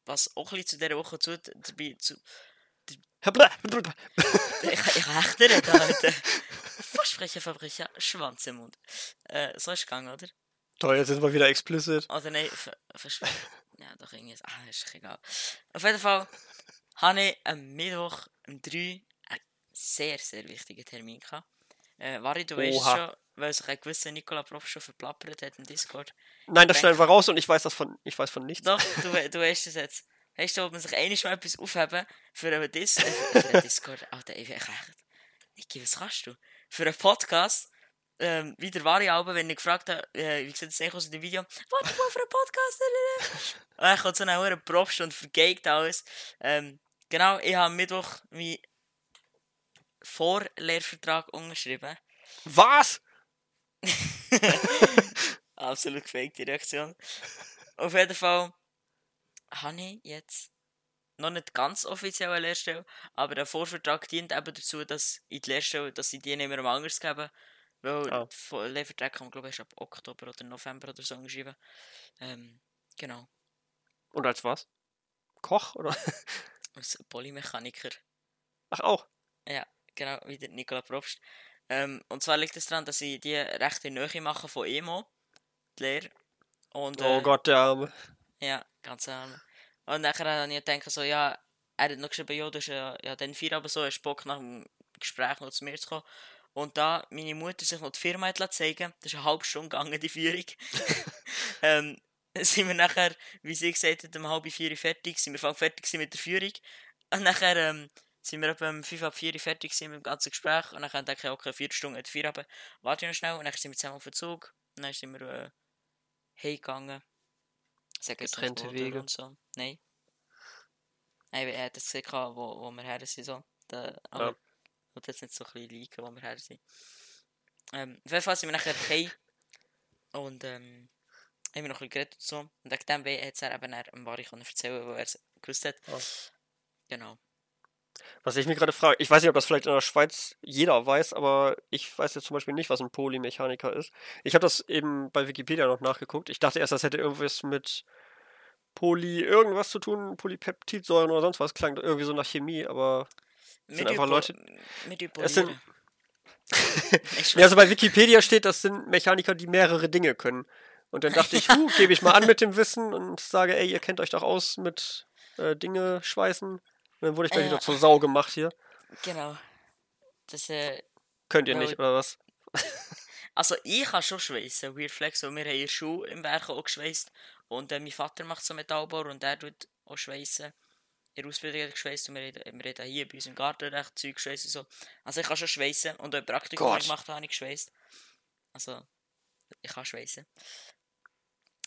was auch ein bisschen zu dieser Woche zu, dabei zu, ich, ich echt nicht Alter. Versprechen, Verbrechen, Schwanz im Mund. Äh, so ist es gegangen, oder? Toll, jetzt sind wir wieder explicit. Oder nein, ver. Ja, doch irgendwie. Ah, ist egal. Auf jeden Fall hatte ich am Mittwoch um 3 einen sehr, sehr wichtigen Termin gehabt. Äh, Vari, du weißt Oha. schon, weil sich ein gewisser Nikola Prof schon verplappert hat im Discord. Nein, das schneiden wir raus und ich weiß das von, ich weiß von nichts. Doch, du, du weißt es jetzt. Weißt du, ob man sich einmal mal etwas aufheben für einen, Dis äh, für einen Discord? Alter, ich echt. Niki, was kannst du? Für einen Podcast, ähm, wie der Vari Alben, wenn ich gefragt habe, äh, wie sieht das aus in dem Video? Warte mal für einen Podcast. Und dann kommt so eine hohe Propst und vergeigt alles. Ähm, genau, ich habe Mittwoch meinen Vorlehrvertrag unterschrieben. Was? Absolut gefakte Reaktion. Auf jeden Fall habe ich jetzt noch nicht ganz offiziell eine Lehrstelle, aber der Vorvertrag dient eben dazu, dass ich die Lehrstelle, dass ich die nicht mehr anders gebe. Weil Lehrvertrag kann man glaube ich ab Oktober oder November oder so unterschreiben. Ähm, genau. Und als was? Koch oder? Als Polymechaniker. Ach auch. Ja, genau, wie der Nikola Probst. Ähm, und zwar liegt es daran, dass ich die recht in Nähe mache von EMO, die Lehre. Und, Oh äh, Gott, der Arme. Ja, ganz arm. Und nachher habe ich gedacht, so, ja, er hat noch geschrieben, ja, du hast ja, ja dann vier aber so, hast Bock nach dem Gespräch noch zu mir zu kommen. Und da meine Mutter sich noch die Firma hat zeigen das ist eine halbe Stunde gegangen, die Führung. ähm, sind wir nachher, wie sie gesagt hat, um halb vier fertig, sind wir fast fertig mit der Führung. Und nachher ähm, sind wir etwa um fünf ab vier fertig mit dem ganzen Gespräch. Und dann dachte ich, okay, vier Stunden, vier aber warte ich noch schnell. Und dann sind wir zusammen auf den Zug. Und dann sind wir äh, heimgegangen. Sag jetzt Getrennte Wege. Und so. Nein. Nein, er hat das gesehen, wo, wo wir her sind. So. Da, aber Ja. Ich will jetzt nicht so ein bisschen liegen, wo wir her sind. Ähm, auf jeden Fall sind wir nachher hey und ähm, haben wir noch ein bisschen geredet und so. Und wegen dem hat es er eben am können erzählen, wo er es gewusst hat. Ah. Genau. Was ich mir gerade frage, ich weiß nicht, ob das vielleicht in der Schweiz jeder weiß, aber ich weiß jetzt zum Beispiel nicht, was ein Polymechaniker ist. Ich habe das eben bei Wikipedia noch nachgeguckt. Ich dachte erst, das hätte irgendwas mit Poly irgendwas zu tun, Polypeptidsäuren oder sonst was. Klang irgendwie so nach Chemie, aber Mit sind einfach Leute- Mit Es sind- Ja, also bei Wikipedia steht, das sind Mechaniker, die mehrere Dinge können. Und dann dachte ich, huh, gebe ich mal an mit dem Wissen und sage, ey, ihr kennt euch doch aus mit äh, Dinge schweißen. Und dann wurde ich gleich Ja. wieder zur Sau gemacht hier. Genau. Das, äh, Könnt ihr nicht, oder was? Also ich kann schon schweissen, Weird Flex, weil wir haben in der Schule im Werk auch geschweißt. Und äh, mein Vater macht so Metallbau und der tut auch schweissen. In der Ausbildung geschweißt und wir reden, wir reden hier bei uns im Garten recht Zeug geschweißt und so. Also ich kann schon schweissen und auch Praktikum Gott. gemacht habe, ich geschweißt. Also, ich kann schweissen.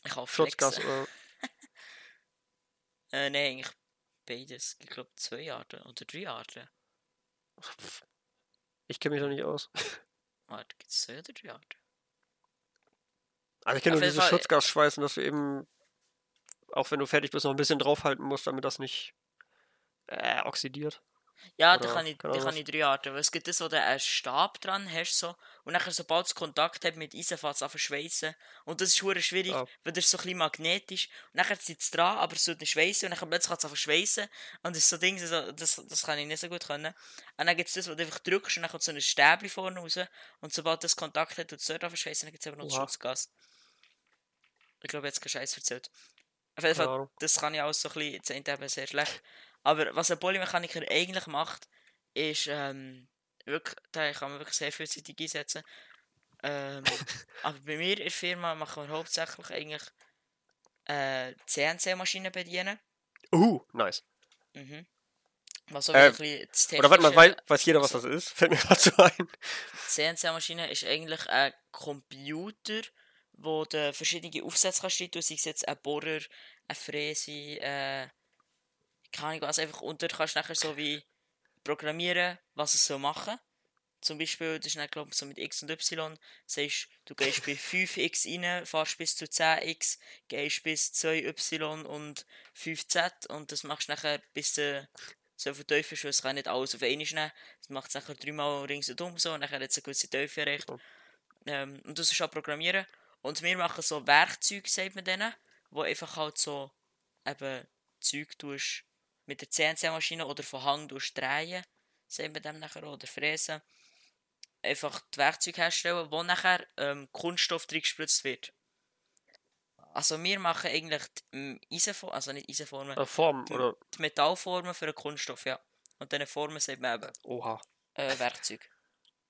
Ich kann Schutzgas oder. Äh, nein, eigentlich beides. Ich glaube zwei Arten oder drei Arten. Ich kenne mich da nicht aus. Warte, gibt es zwei oder drei Arten? Also ich kenne nur dieses Fall- Schutzgasschweißen, dass du eben, auch wenn du fertig bist, noch ein bisschen draufhalten musst, damit das nicht äh, oxidiert. Ja, Oder da kann ich, da kann ich drei Arten. Weil es gibt das, wo du einen Stab dran hast, so, und nachher, sobald es Kontakt hat mit Eisen, fängt es an zu schweissen. Und das ist schwierig, Ah. weil das so ein bisschen magnetisch Und nachher sitzt es dran, aber es tut nicht schweissen, und dann plötzlich kann es einfach schweissen. Und das ist so Ding, so, das, das kann ich nicht so gut können. Und dann gibt es das, wo du einfach drückst, und dann kommt so ein Stäbchen vorne raus, und sobald das Kontakt hat, tut es dort einfach schweissen, dann gibt es eben noch das Oha. Schutzgas. Ich glaube, jetzt keinen Scheiß erzählt. Auf jeden Fall, Ahnung. das kann ich auch so ein bisschen, jetzt eben sehr schlecht. Aber was ein Polymechaniker eigentlich macht, ist, ähm, wirklich, da kann man wirklich sehr viel Zeit einsetzen. Ähm, aber bei mir in der Firma machen wir hauptsächlich eigentlich äh, CNC-Maschinen bedienen. Uh, nice. Mhm. Was so Äh, das Oder warte mal, weiß, weiß jeder, was also- das ist? Fällt mir gerade so ein. CNC-Maschine ist eigentlich ein Computer, wo du verschiedene Aufsätze kannst rein tun, sei es jetzt ein Bohrer, eine Fräse, äh, keine Ahnung was, einfach und dort kannst du nachher so wie programmieren, was es soll machen. Zum Beispiel, das ist dann, glaube ich, so mit x und y, sagst du, gehst bei 5x rein, fährst bis zu 10x, gehst bis 2y und 5z und das machst du nachher bis du so viel Teufel weil es kann nicht alles auf einmal nehmen. Das macht es nachher dreimal ringsum so und nachher hat es eine gewisse Teufel erreicht. So. Ähm, und das ist auch programmieren. Und wir machen so Werkzeuge, sagt man denen, wo einfach halt so eben Zeug tust mit der CNC-Maschine oder von Hang tust drehen, sagt man dem nachher oder fräsen. Einfach die Werkzeuge herstellen, wo nachher ähm, Kunststoff drin gespritzt wird. Also wir machen eigentlich die ähm, Eisenformen, also nicht Eisenformen, Äh, Form, Die- oder? die Metallformen für einen Kunststoff, ja. Und diese Formen sagt man eben Oha. äh, Werkzeug,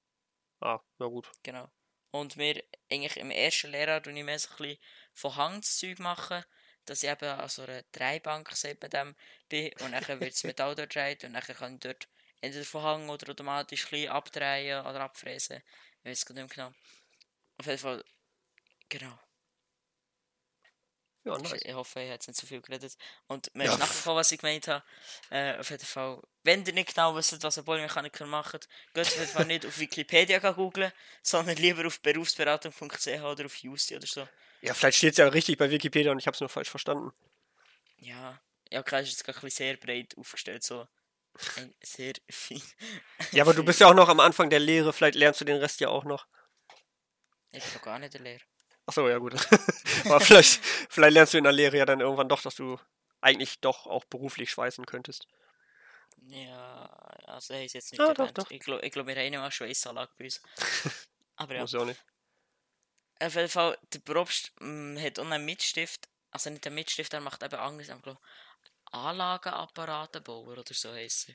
Ah, na gut. genau. Und wir eigentlich im ersten Lehrjahr tue ich mehr so ein bisschen von Hand das Zeug machen, dass ich eben an so einer Dreibank dem, bin und dann wird das Metall dort gedreht und dann kann ich dort entweder von Hang oder automatisch ein bisschen abdrehen oder abfräsen. Ich weiß es nicht mehr genau. Auf jeden Fall, genau. Ja, nice. Ich hoffe, ich habe jetzt nicht zu viel geredet. Und mir Ja. ist nachgekommen, was ich gemeint habe. Äh, auf jeden Fall, wenn ihr nicht genau wisst, was ein Polymechaniker macht, geht auf jeden Fall nicht auf Wikipedia googeln, sondern lieber auf berufsberatung.ch oder auf Justy oder so. Ja, vielleicht steht es ja richtig bei Wikipedia und ich habe es nur falsch verstanden. Ja, ja, klar, ist jetzt gerade sehr breit aufgestellt, so. Ein sehr viel. Ja, aber du bist ja auch noch am Anfang der Lehre, vielleicht lernst du den Rest ja auch noch. Ich bin doch gar nicht der Lehrer. Achso, ja gut. aber vielleicht, vielleicht lernst du in der Lehre ja dann irgendwann doch, dass du eigentlich doch auch beruflich schweißen könntest. Ja, also ich jetzt nicht Ja, doch, doch. Ich glaube, ich glaub, wir haben immer Schweißanlage bei uns. Aber ja. Muss ja auch nicht. Auf jeden Fall, der Probst mm, hat auch einen Mitstift, also nicht einen Mitstift, er macht eben anderes, aber glaub, Anlagenapparatebauer oder so heisst er.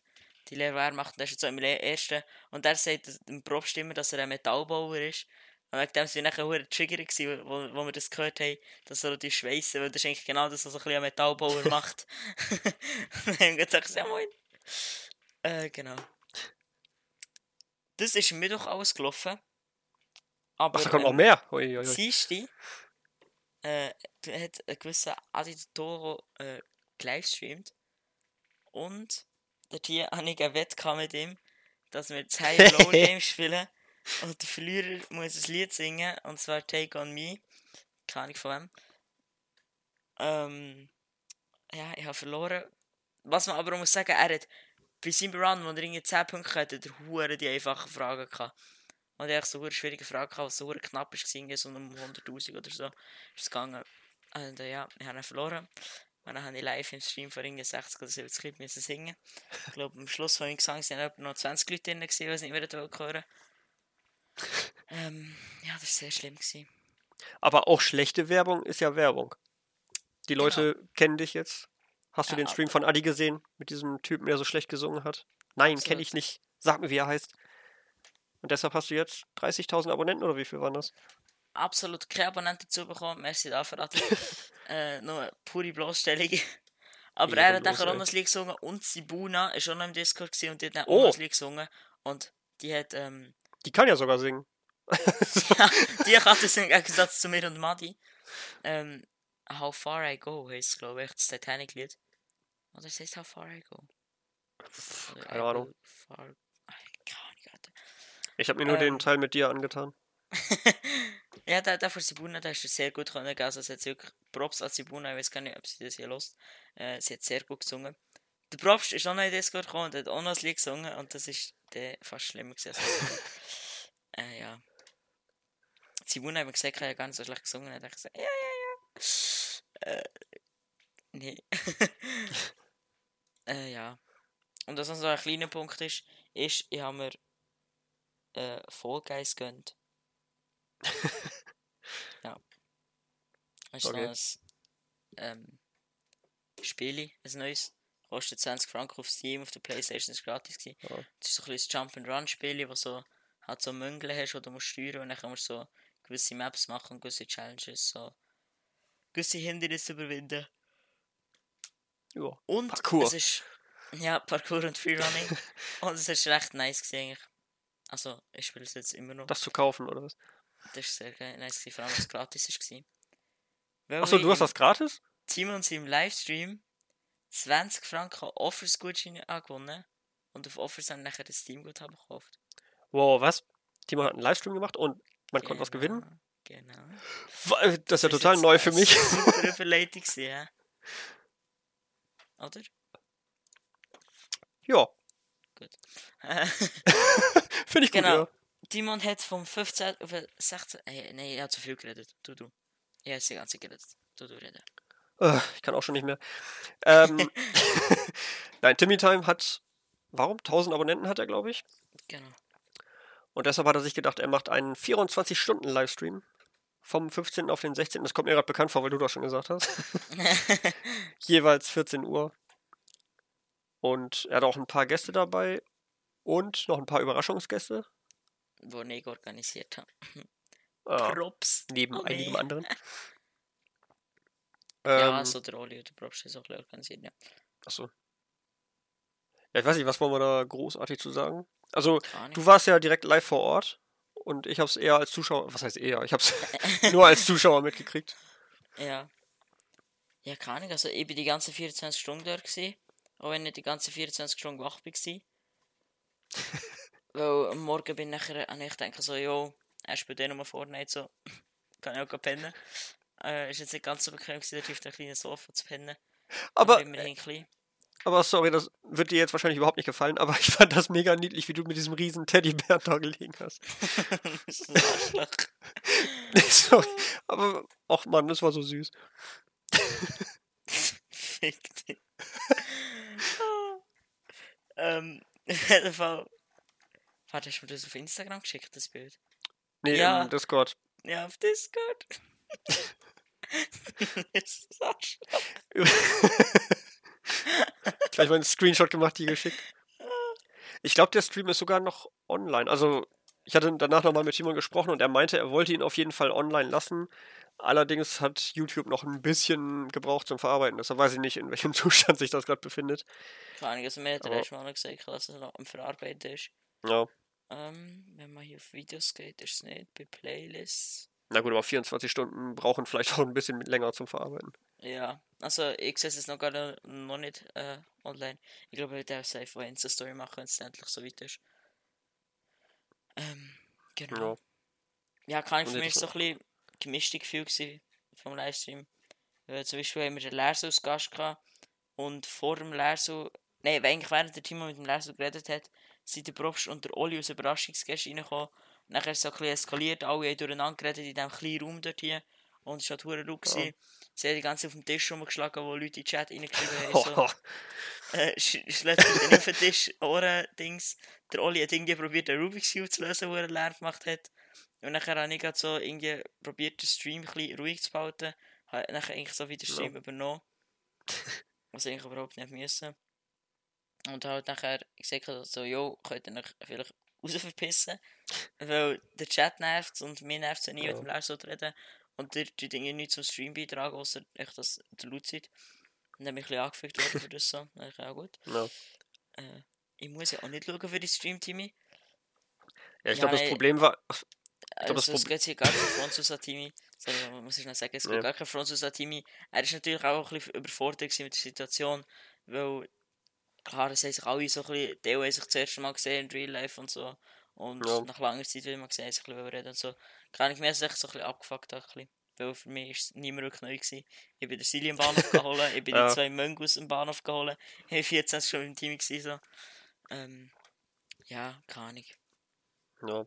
Die Lehre, die er macht, der ist jetzt so im ersten, und er sagt dem Probst immer, dass er ein Metallbauer ist. Und wegen dem sind wir nachher hure triggering gewesen, wo, wo wir das gehört haben, dass er die schweissen, weil das ist eigentlich genau das, was so ein bisschen ein Metallbauer macht. und dann haben wir gedacht, ja moin. Äh, genau. Das ist am Mittwoch ausgelaufen. Aber, Ach, da kommt noch mehr. Ui, ui, ui. Äh, du- hat ein gewisser Adi Toro äh, gelivestreamt. Und dort hier habe ich ein Wett gehabt mit ihm, dass wir High Low Game spielen. Und der Verlierer muss ein Lied singen, und zwar Take on Me. Keine Ahnung von wem. Ähm, ja, ich habe verloren. Was man aber auch muss sagen, er hat bei seinem Run, wo er irgendwie 10 Punkte hatte, hat er hure die einfachen Fragen gehabt. Und er hat so eine schwierige Frage gehabt, was so knapp gewesen, so um 100.000 oder so. Ist es gegangen. Und äh, ja, ich habe ihn verloren. Und dann habe ich live im Stream vor irgendwie 60 oder 70 Leuten müssen singen. Ich glaube, am Schluss von meinem Gesang sind etwa noch 20 Leute drin, gewesen, die es nicht mehr hören ähm, Ja, das war sehr schlimm. Gewesen. Aber auch schlechte Werbung ist ja Werbung. Die Leute kennen dich jetzt. Hast du Genau. Ja, den Stream von Adi gesehen? Mit diesem Typen, der so schlecht gesungen hat? Nein, kenne ich nicht. Sag mir, wie er heißt. Und deshalb hast du jetzt 30.000 Abonnenten oder wie viel waren das? Absolut keine Abonnenten dazu bekommen. Merci dafür, Adi. äh, nur pure Bloßstellung. Aber er hat auch noch ein Lied gesungen und Sibuna ist auch noch im Discord gewesen und die hat Oh. auch noch ein Lied gesungen. Und die hat, ähm, Die kann ja sogar singen. ja, die kann das im Gegensatz zu mir und Madi. Ähm, How Far I Go heisst glaube ich, das Titanic-Lied. Oder es heißt How Far I Go? Keine Ahnung. Far... Ach, Keine Ahnung, Alter. Ich habe mir nur den Ähm. Teil mit dir angetan. ja, der, der von Sibuna, der ist sehr gut können. Also, es hat wirklich Props an Sibuna. Ich weiß gar nicht, ob sie das hier lost. Äh, sie hat sehr gut gesungen. Der Props ist auch noch in Discord gekommen und hat auch noch ein Lied gesungen. Und das ist der fast schlimmer gewesen. äh, ja. Sibuna hat mir gesagt, ich habe ja gar nicht so schlecht gesungen. Und ich gesagt, ja, ja, ja. Äh, nee. äh, ja. Und was noch so ein kleiner Punkt ist, ist, ich habe mir äh, Fall Guys gönnt. ja. Das ist Okay. noch ein ähm, Spiel, ein neues. Kostet 20 Franken auf Steam, auf der Playstation ist gratis gewesen. Ja. Das ist so ein bisschen Jump and Run Spiel, wo so halt so Müngle hast, wo du musst steuern und dann musst du so gewisse Maps machen, gewisse Challenges, so gewisse Hindernisse überwinden. Ja. Und Parkour. es ist ja Parkour und Freerunning und es ist recht nice gewesen eigentlich. Also ich spiele es jetzt immer noch. Das zu kaufen oder was? Das ist sehr geil, nice gewesen, vor allem, es gratis. Weil Achso, du hast das gratis? Timon im Livestream 20 Franken Offers-Gutscheine angewonnen und auf Offers haben nachher das Steam-Guthaben gekauft. Wow, was? Timo hat einen Livestream gemacht und man konnte was gewinnen? Genau. Äh, Das ist ja Das total neu für mich. Super Überleitung ja. Oder? ja, Äh, finde ich gut, Genau. ja. Timon hat vom 15 auf den 16. Hey, nein, er hat zu viel geredet. Du, du. Ich habe die ganze Zeit geredet. Du, du reden. Äh, Ich kann auch schon nicht mehr. Ähm, Nein, Timmy Time hat, warum? 1000 Abonnenten hat er, glaube ich. Genau. Und deshalb hat er sich gedacht, er macht einen 24-Stunden-Livestream vom 15. auf den 16. Das kommt mir gerade bekannt vor, weil du das schon gesagt hast. Jeweils 14 Uhr. Und er hat auch ein paar Gäste dabei und noch ein paar Überraschungsgäste. Wo ich organisiert habe. Ah, Props. neben Oh, nee. einigem anderen. Ja, Ähm, so der Oli oder Props ist auch organisiert, ja. Achso. Ja, ich weiß nicht, was wollen wir da großartig zu sagen? Also, du warst ja direkt live vor Ort und ich habe es eher als Zuschauer, was heißt eher? Ich habe es nur als Zuschauer mitgekriegt. Ja. Ja, keine Ahnung. Also, ich bin die ganzen 24 Stunden dort gewesen. Auch wenn ich nicht die ganzen 24 Stunden wach war. Weil am Morgen bin ich nachher, habe ich gedacht so, jo, er spielt eh nur Fortnite, so. Kann ich auch pennen. Äh, ist jetzt nicht ganz so bequem gewesen, auf der kleinen Sofa zu pennen. Aber, aber sorry, das wird dir jetzt wahrscheinlich überhaupt nicht gefallen, aber ich fand das mega niedlich, wie du mit diesem riesen Teddybär da gelegen hast. das ist ein. Nee, sorry, aber, ach Mann, das war so süß. Fick dich. ähm, jeden Fall. Warte, hast du mir das auf Instagram geschickt, das Bild? Nee, Ja. im Discord. Ja, auf Discord. das ist Arschloch. Gleich mal einen Screenshot gemacht, die geschickt. Ich glaube, der Stream ist sogar noch online. Also, ich hatte danach nochmal mit Timon gesprochen und er meinte, er wollte ihn auf jeden Fall online lassen. Allerdings hat YouTube noch ein bisschen gebraucht zum Verarbeiten. Deshalb weiß ich nicht, in welchem Zustand sich das gerade befindet. Keine Ahnung, also mir hat Aber- erste Mal noch gesagt, dass es noch am Verarbeiten ist. Ja. Ähm, wenn man hier auf Videos geht, ist es nicht. Bei Playlists. Na gut, aber 24 Stunden brauchen vielleicht auch ein bisschen länger zum Verarbeiten. Ja, also ich sehe es noch gar nicht- noch nicht äh, online. Ich glaube, ich werde safe eine Insta-Story machen, wenn es endlich so weit ist. Ähm, genau. Ja. Ja, kann ich für mich so ein bisschen gemischte Gefühl vom Livestream. Weil zum Beispiel haben wir den Lerso als Gast gehabt und vor dem Lerso, nein, eigentlich während der Timo mit dem Lerso geredet hat, sind der Probst und der Oli als Überraschungsgäste reingekommen. Nachher ist es so ein bisschen eskaliert, alle haben durcheinander geredet in diesem kleinen Raum dort hier. Und es war halt laut. gewesen. Sie haben die ganze Zeit auf dem Tisch rumgeschlagen, wo Leute in den Chat reingeschrieben haben. So, äh, sch schlägt den auf den Tisch Ohren-Dings. Der Oli hat irgendwie probiert, den Rubik's Cube zu lösen, wo er Lärm gemacht hat. Und nachher habe ich grad so irgendwie probiert, den Stream ein bisschen ruhig zu behalten. Habe nachher eigentlich so wieder den Stream übernommen. Was ich eigentlich überhaupt nicht müssen. Und halt nachher gesagt, so, jo, könnt ihr euch vielleicht raus verpissen. weil der Chat nervt und mir nervt es, wenn ich mit dem Lars so reden. Und der tut irgendwie nichts zum Stream beitragen, außer echt, dass der laut seid. Und dann bin ich ein bisschen angefickt worden für das so. Dann dachte ich, ja gut. Ja. Äh, ich muss ja auch nicht schauen für die Stream-Timmy. Ja, ich Ja, glaube, das. Problem war. Glaub, das Also es geht hier gar kein Franzos Timmy. Sorry, muss ich noch sagen, es geht Ja. gar kein Franzos Timmy. Er ist natürlich auch ein bisschen überfordert mit der Situation, weil klar, es haben sich alle so ein bisschen, die haben sich das erste Mal gesehen in Real Life und so. Und Ja. nach langer Zeit will man gesehen, sich ein bisschen reden und so. Kann ich mir echt so ein bisschen abgefuckt, ein bisschen. weil für mich ist es mehr wirklich neu gewesen. Ich bin der Silly im Bahnhof geholt, ich bin Ja. die zwei Möngus im Bahnhof geholt, ich war 14 schon im Team gewesen, so. Ähm, ja, keine Ahnung. Ja.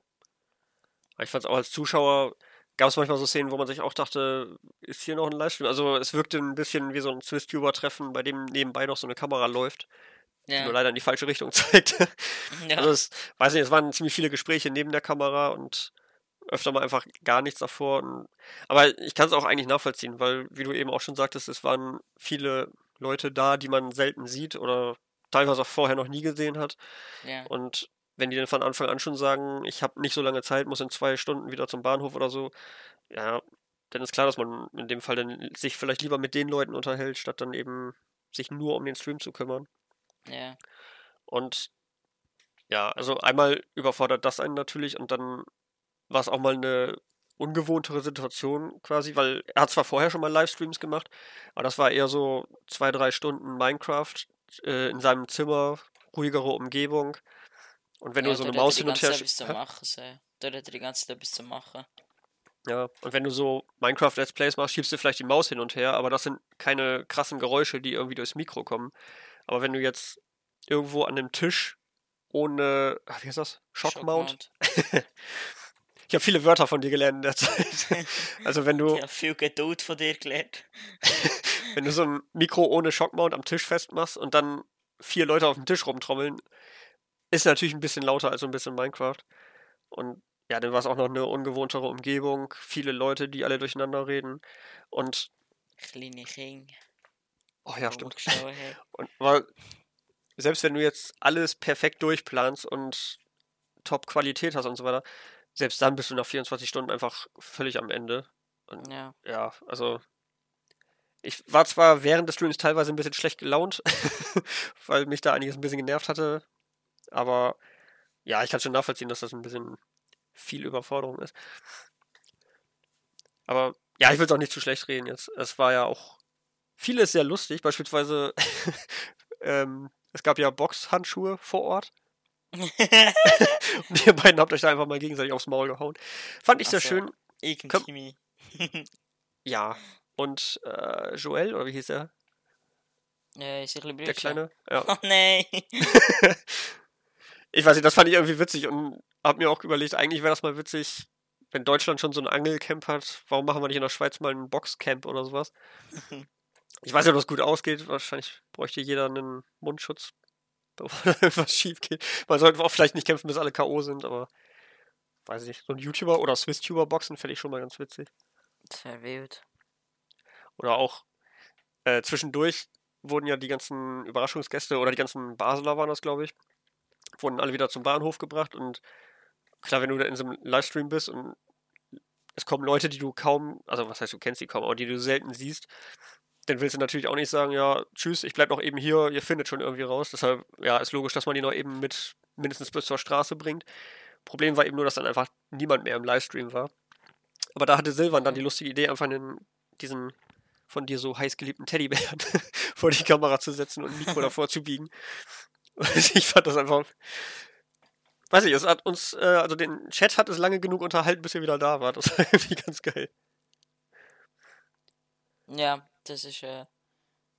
Aber Ich fand es auch als Zuschauer, gab es manchmal so Szenen, wo man sich auch dachte, ist hier noch ein Livestream? Also es wirkte ein bisschen wie so ein Swiss-Tuber-Treffen, bei dem nebenbei noch so eine Kamera läuft, die nur Ja, leider in die falsche Richtung zeigt. ja. Also es, weiß nicht, es waren ziemlich viele Gespräche neben der Kamera und öfter mal einfach gar nichts davor. Und, aber ich kann es auch eigentlich nachvollziehen, weil, wie du eben auch schon sagtest, es waren viele Leute da, die man selten sieht oder teilweise auch vorher noch nie gesehen hat. ja. Und wenn die dann von Anfang an schon sagen, ich habe nicht so lange Zeit, muss in zwei Stunden wieder zum Bahnhof oder so, ja, dann ist klar, dass man in dem Fall dann sich vielleicht lieber mit den Leuten unterhält, statt dann eben sich nur um den Stream zu kümmern. Ja, Und ja, also einmal überfordert das einen natürlich und dann war es auch mal eine ungewohntere Situation quasi, weil er hat zwar vorher schon mal Livestreams gemacht, aber das war eher so zwei, drei Stunden Minecraft äh, in seinem Zimmer, ruhigere Umgebung. Und wenn ja, du so eine Maus hin und her Zeit etwas zu Hä? machen. So. Dort hat er die ganze Zeit etwas zu machen. Ja, und wenn du so Minecraft Let's Plays machst, schiebst du vielleicht die Maus hin und her, aber das sind keine krassen Geräusche, die irgendwie durchs Mikro kommen. Aber wenn du jetzt irgendwo an einem Tisch ohne, wie heißt das? Shockmount? Ich habe viele Wörter von dir gelernt in der Zeit. Also wenn du, Ich habe viel Geduld von dir gelernt. wenn du so ein Mikro ohne Shockmount am Tisch festmachst und dann vier Leute auf dem Tisch rumtrommeln, ist natürlich ein bisschen lauter als so ein bisschen Minecraft. Und ja, dann war es auch noch eine ungewohntere Umgebung, viele Leute, die alle durcheinander reden. Und, Kleine Kinder. oh ja, stimmt. Und weil, selbst wenn du jetzt alles perfekt durchplanst und Top-Qualität hast und so weiter, selbst dann bist du nach 24 Stunden einfach völlig am Ende. Ja, Ja, also ich war zwar während des Streams teilweise ein bisschen schlecht gelaunt, weil mich da einiges ein bisschen genervt hatte, aber ja, ich kann schon nachvollziehen, dass das ein bisschen viel Überforderung ist. Aber ja, ich will es auch nicht zu schlecht reden jetzt. Es war ja auch vieles sehr lustig, beispielsweise ähm, es gab ja Boxhandschuhe vor Ort und ihr beiden habt euch da einfach mal gegenseitig aufs Maul gehauen. Fand ich sehr Ach so. schön. Kimi. Ja. Und äh, Joel, oder wie hieß er? Bisschen Der. Kleine? Ja. Oh nein. Ich weiß nicht, das fand ich irgendwie witzig und hab mir auch überlegt, eigentlich wäre das mal witzig, wenn Deutschland schon so ein Angelcamp hat, warum machen wir nicht in der Schweiz mal ein Boxcamp oder sowas? Ich weiß nicht, ob das gut ausgeht. Wahrscheinlich bräuchte jeder einen Mundschutz, bevor da irgendwas schief geht. Man sollte auch vielleicht nicht kämpfen, bis alle K.O. sind, aber weiß ich nicht. So ein YouTuber oder Swiss-Tuber boxen fände ich schon mal ganz witzig. Wild. Oder auch äh, zwischendurch wurden ja die ganzen Überraschungsgäste oder die ganzen Basler waren das, glaube ich, wurden alle wieder zum Bahnhof gebracht und klar, wenn du da in so einem Livestream bist und es kommen Leute, die du kaum, also was heißt, du kennst die kaum, aber die du selten siehst, dann willst du natürlich auch nicht sagen, ja, tschüss, ich bleib noch eben hier, ihr findet schon irgendwie raus. Deshalb, ja, ist logisch, dass man die noch eben mit mindestens bis zur Straße bringt. Problem war eben nur, dass dann einfach niemand mehr im Livestream war. Aber da hatte Silvan dann die lustige Idee, einfach einen, diesen von dir so heiß geliebten Teddybären vor die Kamera zu setzen und ein Mikro davor zu biegen. Ich fand das einfach. Weiß ich, es hat uns, äh, also den Chat hat es lange genug unterhalten, bis ihr wieder da wart. Das war irgendwie ganz geil. Ja, das ist, äh,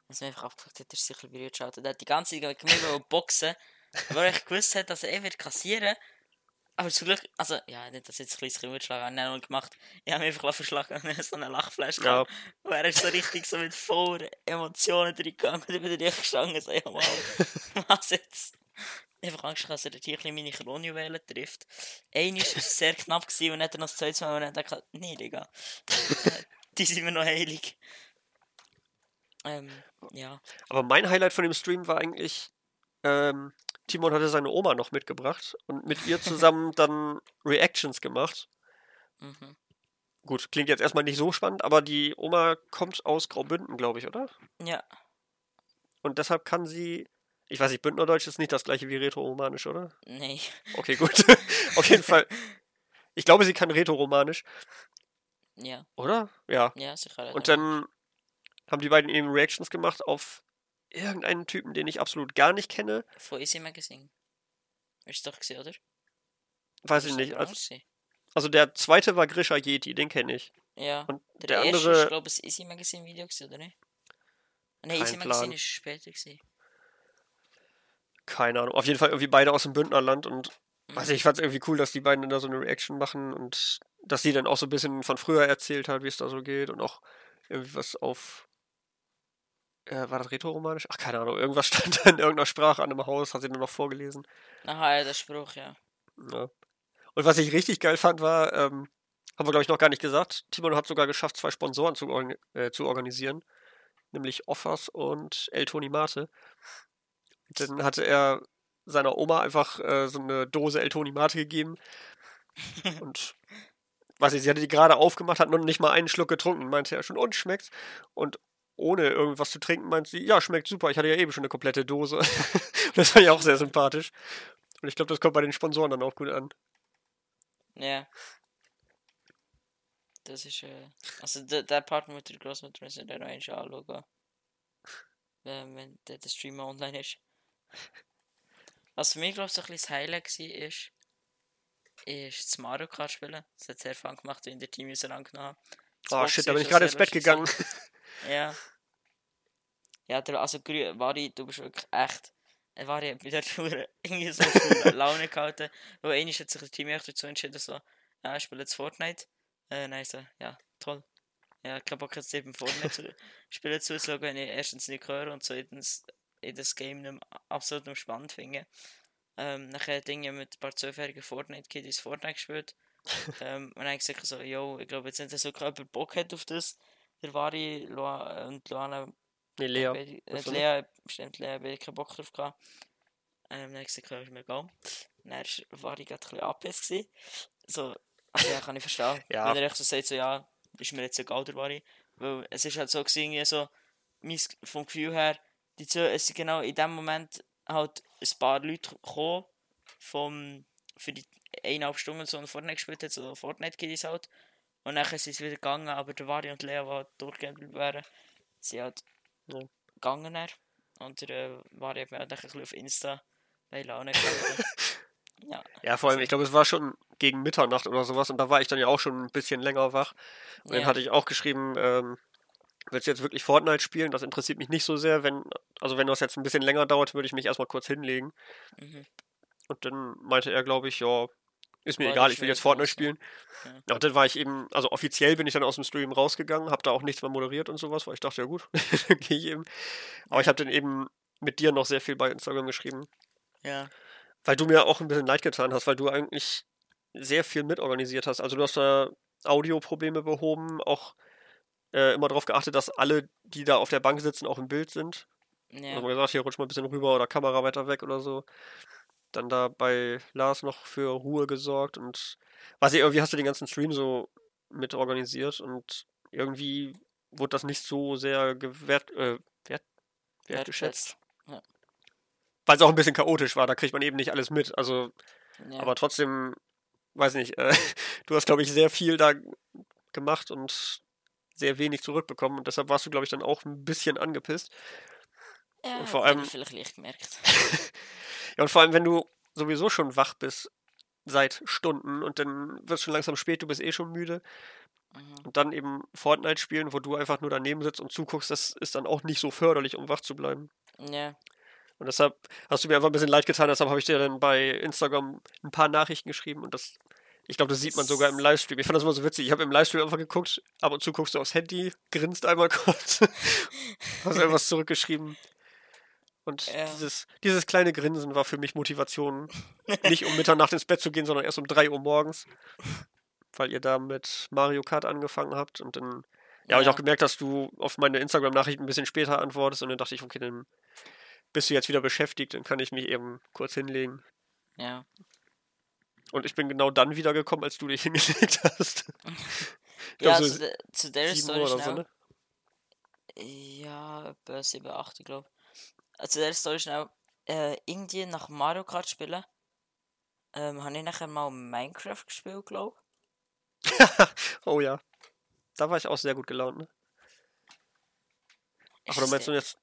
was mir einfach abgefragt hat, ist sicher berührt geschaut. Der hat die ganze Zeit gegen mich boxen, weil echt gewusst hat, dass er eh wird kassieren. Aber zum Glück, also, ja, nicht, dass jetzt ein kleines bisschen mitschlagen habe, ich habe gemacht. Ich habe mich einfach verschlagen und dann so eine Lachflash Ja, gehabt. Und er ist so richtig so mit voller Emotionen drin gegangen und ich bin echt gestanden so, ja, wow, was jetzt? Ich habe Angst, gehabt, dass er hier ein meine Kronjuwelen trifft. Einer war sehr knapp gewesen, und dann hat er noch das zweite Mal und dann ich, nee, Digga, die sind mir noch heilig. Ähm, ja. aber mein Highlight von dem Stream war eigentlich, ähm, Timon hatte seine Oma noch mitgebracht und mit ihr zusammen dann Reactions gemacht. Mhm. Gut, klingt jetzt erstmal nicht so spannend, aber die Oma kommt aus Graubünden, glaube ich, oder? Ja, Und deshalb kann sie. Ich weiß nicht, Bündnerdeutsch ist nicht das gleiche wie Rätoromanisch, oder? nee. Okay, gut. Auf jeden Fall. Ich glaube, sie kann Rätoromanisch, Ja, oder? Ja. ja, sicher. Und dann haben die beiden eben Reactions gemacht auf irgendeinen Typen, den ich absolut gar nicht kenne. Von Easy Magazine. Ist doch gesehen, oder? Weiß ich Ist nicht. Also, also der zweite war Grisha Yeti, den kenne ich. Ja. Und Der, der erste andere. ist, glaube ich, ein Easy Magazine Video gewesen, oder nicht? Nein, Kein Easy Magazine Plan. ist später gewesen. Keine Ahnung. Auf jeden Fall irgendwie beide aus dem Bündnerland und Mhm. weiß ich, ich fand es irgendwie cool, dass die beiden da so eine Reaction machen und dass sie dann auch so ein bisschen von früher erzählt hat, wie es da so geht und auch irgendwie was auf. Äh, war das Rätoromanisch? Ach, keine Ahnung. Irgendwas stand da in irgendeiner Sprache an einem Haus, hat sie nur noch vorgelesen. Aha, ja, der Spruch, ja. Ja. Und was ich richtig geil fand, war, ähm, haben wir glaube ich noch gar nicht gesagt, Timon hat sogar geschafft, zwei Sponsoren zu, organ äh, zu organisieren, nämlich Offers und El Toni Mate. Dann hatte er seiner Oma einfach äh, so eine Dose El Toni Mate gegeben und weiß ich, sie hatte die gerade aufgemacht, hat noch nicht mal einen Schluck getrunken, meinte er schon, und schmeckt's? Und ohne irgendwas zu trinken, meint sie, ja, schmeckt super, ich hatte ja eben schon eine komplette Dose. Das fand ich auch sehr sympathisch. Und ich glaube, das kommt bei den Sponsoren dann auch gut an. Ja. Das ist, äh, also der, der Part mit der Großmutter müssen wir dann noch einmal anschauen. Wenn, wenn der, der Streamer online ist. Was für mich, glaube ich, so ein bisschen das Highlight war, ist, ist das Mario Kart spielen. Das hat sehr Fun gemacht, wie in der Team auseinandergenommen haben. Oh Boxen shit, da bin ich auch gerade ins Bett gegangen. Ja. Ja, der, also Wari, du bist wirklich echt. äh, Wari hat wieder irgendwie so viel Laune gehalten. Weil einmal hat sich das Team echt dazu entschieden, so, ja, ich spiele jetzt Fortnite. Äh, nein, so, ja, toll. Ja, kein Bock jetzt eben Fortnite zu spielen zuzuschauen, wenn ich erstens nicht höre und zweitens in das Game nicht absolut spannend finde. Ähm, nachher Dinge mit ein paar zwölfjährigen Fortnite-Kids Fortnite gespielt. ähm, und dann ich gesagt so, yo, ich glaube jetzt nicht, dass so jemand Bock hat auf das. Der Vari Loa, und Luana Nee, Lea. Äh, Lea, bestimmt Lea, beide keinen Bock drauf gehabt. Ähm, dann habe ich gesagt, ist mir egal. Dann war ich gerade ein bisschen gewesen. So, also ja, kann ich verstehen. Ja. Wenn er echt so sagt, so, ja, ist mir jetzt egal, der war ich. Weil es ist halt so gewesen, so, mein, vom Gefühl her, die zwei, es sind genau in dem Moment halt ein paar Leute gekommen, vom, für die eineinhalb Stunden so ein Fortnite gespielt hat, so Fortnite-Kiddies halt. Und dann sind sie wieder gegangen, aber der Vari und Lea, die halt durchgehend geblieben wären, sie halt Ja. gegangen. Dann. Und der äh, Vari hat mir halt ein bisschen auf Insta bei Laune gehalten. ja, Ja, vor allem, ich glaube, es war schon gegen Mitternacht oder sowas und da war ich dann ja auch schon ein bisschen länger wach. Und dann Ja. hatte ich auch geschrieben, ähm, willst du jetzt wirklich Fortnite spielen? Das interessiert mich nicht so sehr. Wenn, also wenn das jetzt ein bisschen länger dauert, würde ich mich erstmal kurz hinlegen. mhm. Und dann meinte er, glaube ich, ja, ist mir War egal, ich will jetzt Fortnite spielen. Ja. Ja, und dann war ich eben, also offiziell bin ich dann aus dem Stream rausgegangen, habe da auch nichts mehr moderiert und sowas, weil ich dachte, ja gut, dann gehe ich eben. Aber ich habe dann eben mit dir noch sehr viel bei Instagram geschrieben, ja, weil du mir auch ein bisschen leid getan hast, weil du eigentlich sehr viel mitorganisiert hast. Also du hast da Audioprobleme behoben, auch äh, immer darauf geachtet, dass alle, die da auf der Bank sitzen, auch im Bild sind. ja. Also gesagt, hier rutsch mal ein bisschen rüber oder Kamera weiter weg oder so. Dann da bei Lars noch für Ruhe gesorgt und weiß ich, irgendwie hast du den ganzen Stream so mit organisiert und irgendwie wurde das nicht so sehr gewert, äh, wert, wertgeschätzt. Ja. Weil es auch ein bisschen chaotisch war, da kriegt man eben nicht alles mit. Also, Ja. aber trotzdem, weiß nicht, äh, du hast, glaube ich, sehr viel da gemacht und sehr wenig zurückbekommen und deshalb warst du, glaube ich, dann auch ein bisschen angepisst. ja, und vor allem- ich vielleicht leicht gemerkt. Ja, und vor allem, wenn du sowieso schon wach bist seit Stunden und dann wird es schon langsam spät, du bist eh schon müde Mhm. und dann eben Fortnite spielen, wo du einfach nur daneben sitzt und zuguckst, das ist dann auch nicht so förderlich, um wach zu bleiben. Ja, Und deshalb hast du mir einfach ein bisschen leid getan, deshalb habe ich dir dann bei Instagram ein paar Nachrichten geschrieben und das, ich glaube, das sieht man sogar im Livestream. Ich fand das immer so witzig. Ich habe im Livestream einfach geguckt, ab und zu guckst du aufs Handy, grinst einmal kurz, hast irgendwas zurückgeschrieben. Und Ja. dieses, dieses kleine Grinsen war für mich Motivation, nicht um Mitternacht ins Bett zu gehen, sondern erst um 3 Uhr morgens. Weil ihr da mit Mario Kart angefangen habt und dann ja, habe ich auch gemerkt, dass du auf meine Instagram-Nachrichten ein bisschen später antwortest und dann dachte ich, okay, dann bist du jetzt wieder beschäftigt, dann kann ich mich eben kurz hinlegen. Ja. Und ich bin genau dann wiedergekommen, als du dich hingelegt hast. Ja, glaub, zu, so zu der 7 Story Uhr oder schnell. so, ne? Ja, etwa 7, 8, ich glaube. Zu der Story schnell. Äh, irgendwie nach Mario Kart spielen, ähm, habe ich nachher mal Minecraft gespielt, glaube Oh ja. Da war ich auch sehr gut gelaunt, ne? Ach, oder meinst du jetzt.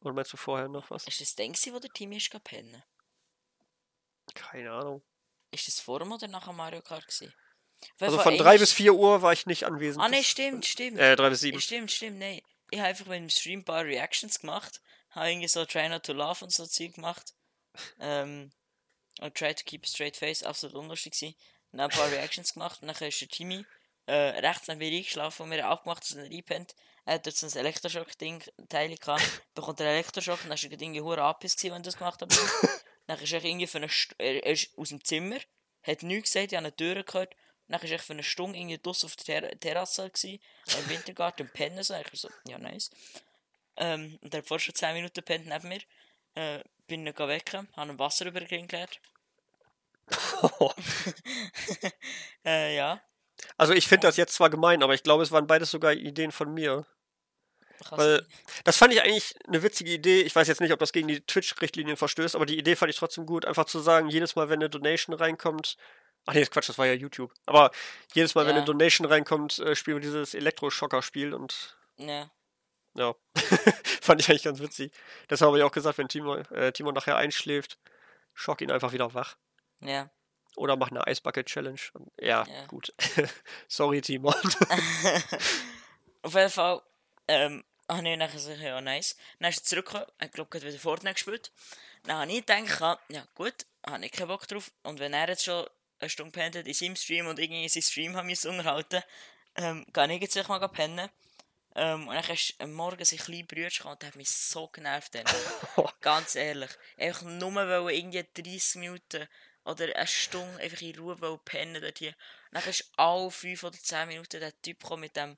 Oder meinst du vorher noch was? Ist das Ding, wo der Team ist gepennen? Keine Ahnung. Ist das vor dem oder nach dem Mario Kart gewesen? Jeden Also von einer 3 ist- bis 4 Uhr war ich nicht anwesend. Ah, ne, stimmt, stimmt. Äh, 3 bis 7. Stimmt, stimmt, nein. Ich habe einfach mit dem Stream ein paar Reactions gemacht. Habe irgendwie so Try Not to Laugh und so Zeug gemacht. Ähm, und Try to Keep a Straight Face, absolut unlustig gewesen. Dann ein paar Reactions gemacht. Und dann ist der Timmy äh, rechts neben mir eingeschlafen und mir abgemacht, dass er nicht einpennt. Er hat jetzt ein Elektroschock-Ding, Teil gehabt. Bekommt er Elektroschock und dann war irgendwie hure Apis gewesen, wenn ich das gemacht habe. dann ist er irgendwie für eine St er, er ist aus dem Zimmer, hat nichts gesagt, ich habe eine Tür gehört. Dann war er für eine Stunde irgendwie draussen auf der Ter Terrasse gewesen, im Wintergarten im Pennen so. Ich so, ja nice. Ähm, und er hat vorher schon 10 Minuten gepennt neben mir. Äh, bin ihn wecken, habe ihm Wasser über den geleert. Äh, ja. Also ich finde das jetzt zwar gemein, aber ich glaube, es waren beides sogar Ideen von mir. Weil das fand ich eigentlich eine witzige Idee. Ich weiß jetzt nicht, ob das gegen die Twitch-Richtlinien verstößt, aber die Idee fand ich trotzdem gut. Einfach zu sagen, jedes Mal, wenn eine Donation reinkommt. Ach nee, Quatsch, das war ja YouTube. Aber jedes Mal, wenn Ja. eine Donation reinkommt, äh, spielen wir dieses Elektroschocker-Spiel und Ja. Ja, fand ich eigentlich ganz witzig. Deshalb habe ich auch gesagt, wenn Timo, äh, Timo nachher einschläft, schock ihn einfach wieder wach. Ja. Oder mach eine Eisbucket-Challenge. Ja, Ja. gut. Sorry, Timo. Auf jeden Fall, ähm, habe ich nachher gesagt, ja, nice. Dann ist er zurückgekommen, ich glaube, gerade wieder Fortnite gespielt. Dann habe ich gedacht, ja gut, habe ich keinen Bock drauf. Und wenn er jetzt schon eine Stunde pennt hat in seinem Stream und irgendwie in seinem Stream haben wir unterhalten, ähm, kann ich jetzt mal pennen. Ähm, und dann ist am Morgen sein kleiner Bruder und der hat mich so genervt. Ganz ehrlich. Einfach nur weil irgendwie 30 Minuten oder eine Stunde einfach in Ruhe pennen dort hier. Und dann ist alle 5 oder 10 Minuten der Typ gekommen mit dem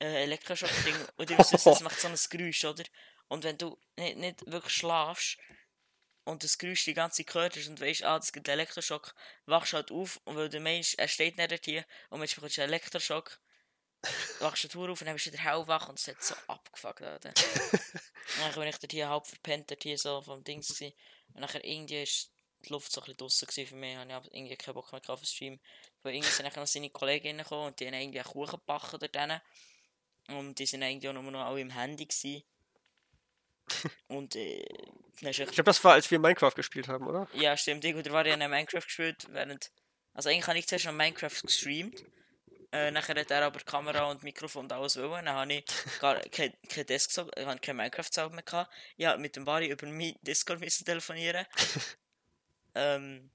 äh, Elektroschock-Ding. Und du weißt, das macht so ein Geräusch, oder? Und wenn du nicht, nicht wirklich schlafst und das Geräusch die ganze Zeit hörst und weißt, ah, das gibt einen Elektroschock, wachst halt auf und weil du meinst, er steht nicht dort hier und jetzt bekommst du einen Elektroschock, wachst du die Tour auf und dann bist du wieder hellwach und es hat so abgefuckt, Alter. dann bin ich dort hier halb verpennt, dort hier so vom Dings gewesen. Und nachher irgendwie ist die Luft so ein bisschen draussen gewesen für mich. Habe ich aber irgendwie keinen Bock mehr auf den Stream. Weil irgendwie sind nachher noch seine Kolleginnen gekommen und die haben irgendwie einen Kuchen gebacken dort drinnen. Und die sind eigentlich auch nur noch alle im Handy gewesen. und äh, Ich glaube, das war, als wir Minecraft gespielt haben, oder? ja, stimmt. Ich war ja in Minecraft gespielt, während. Also eigentlich habe ich zuerst noch Minecraft gestreamt. Äh, nachher hat er aber Kamera und Mikrofon und alles wollen. Dann habe ich gar kein, kein Desktop, ich habe kein Minecraft mehr gehabt. Ja, mit dem Bari über mein Discord müssen telefonieren. ähm,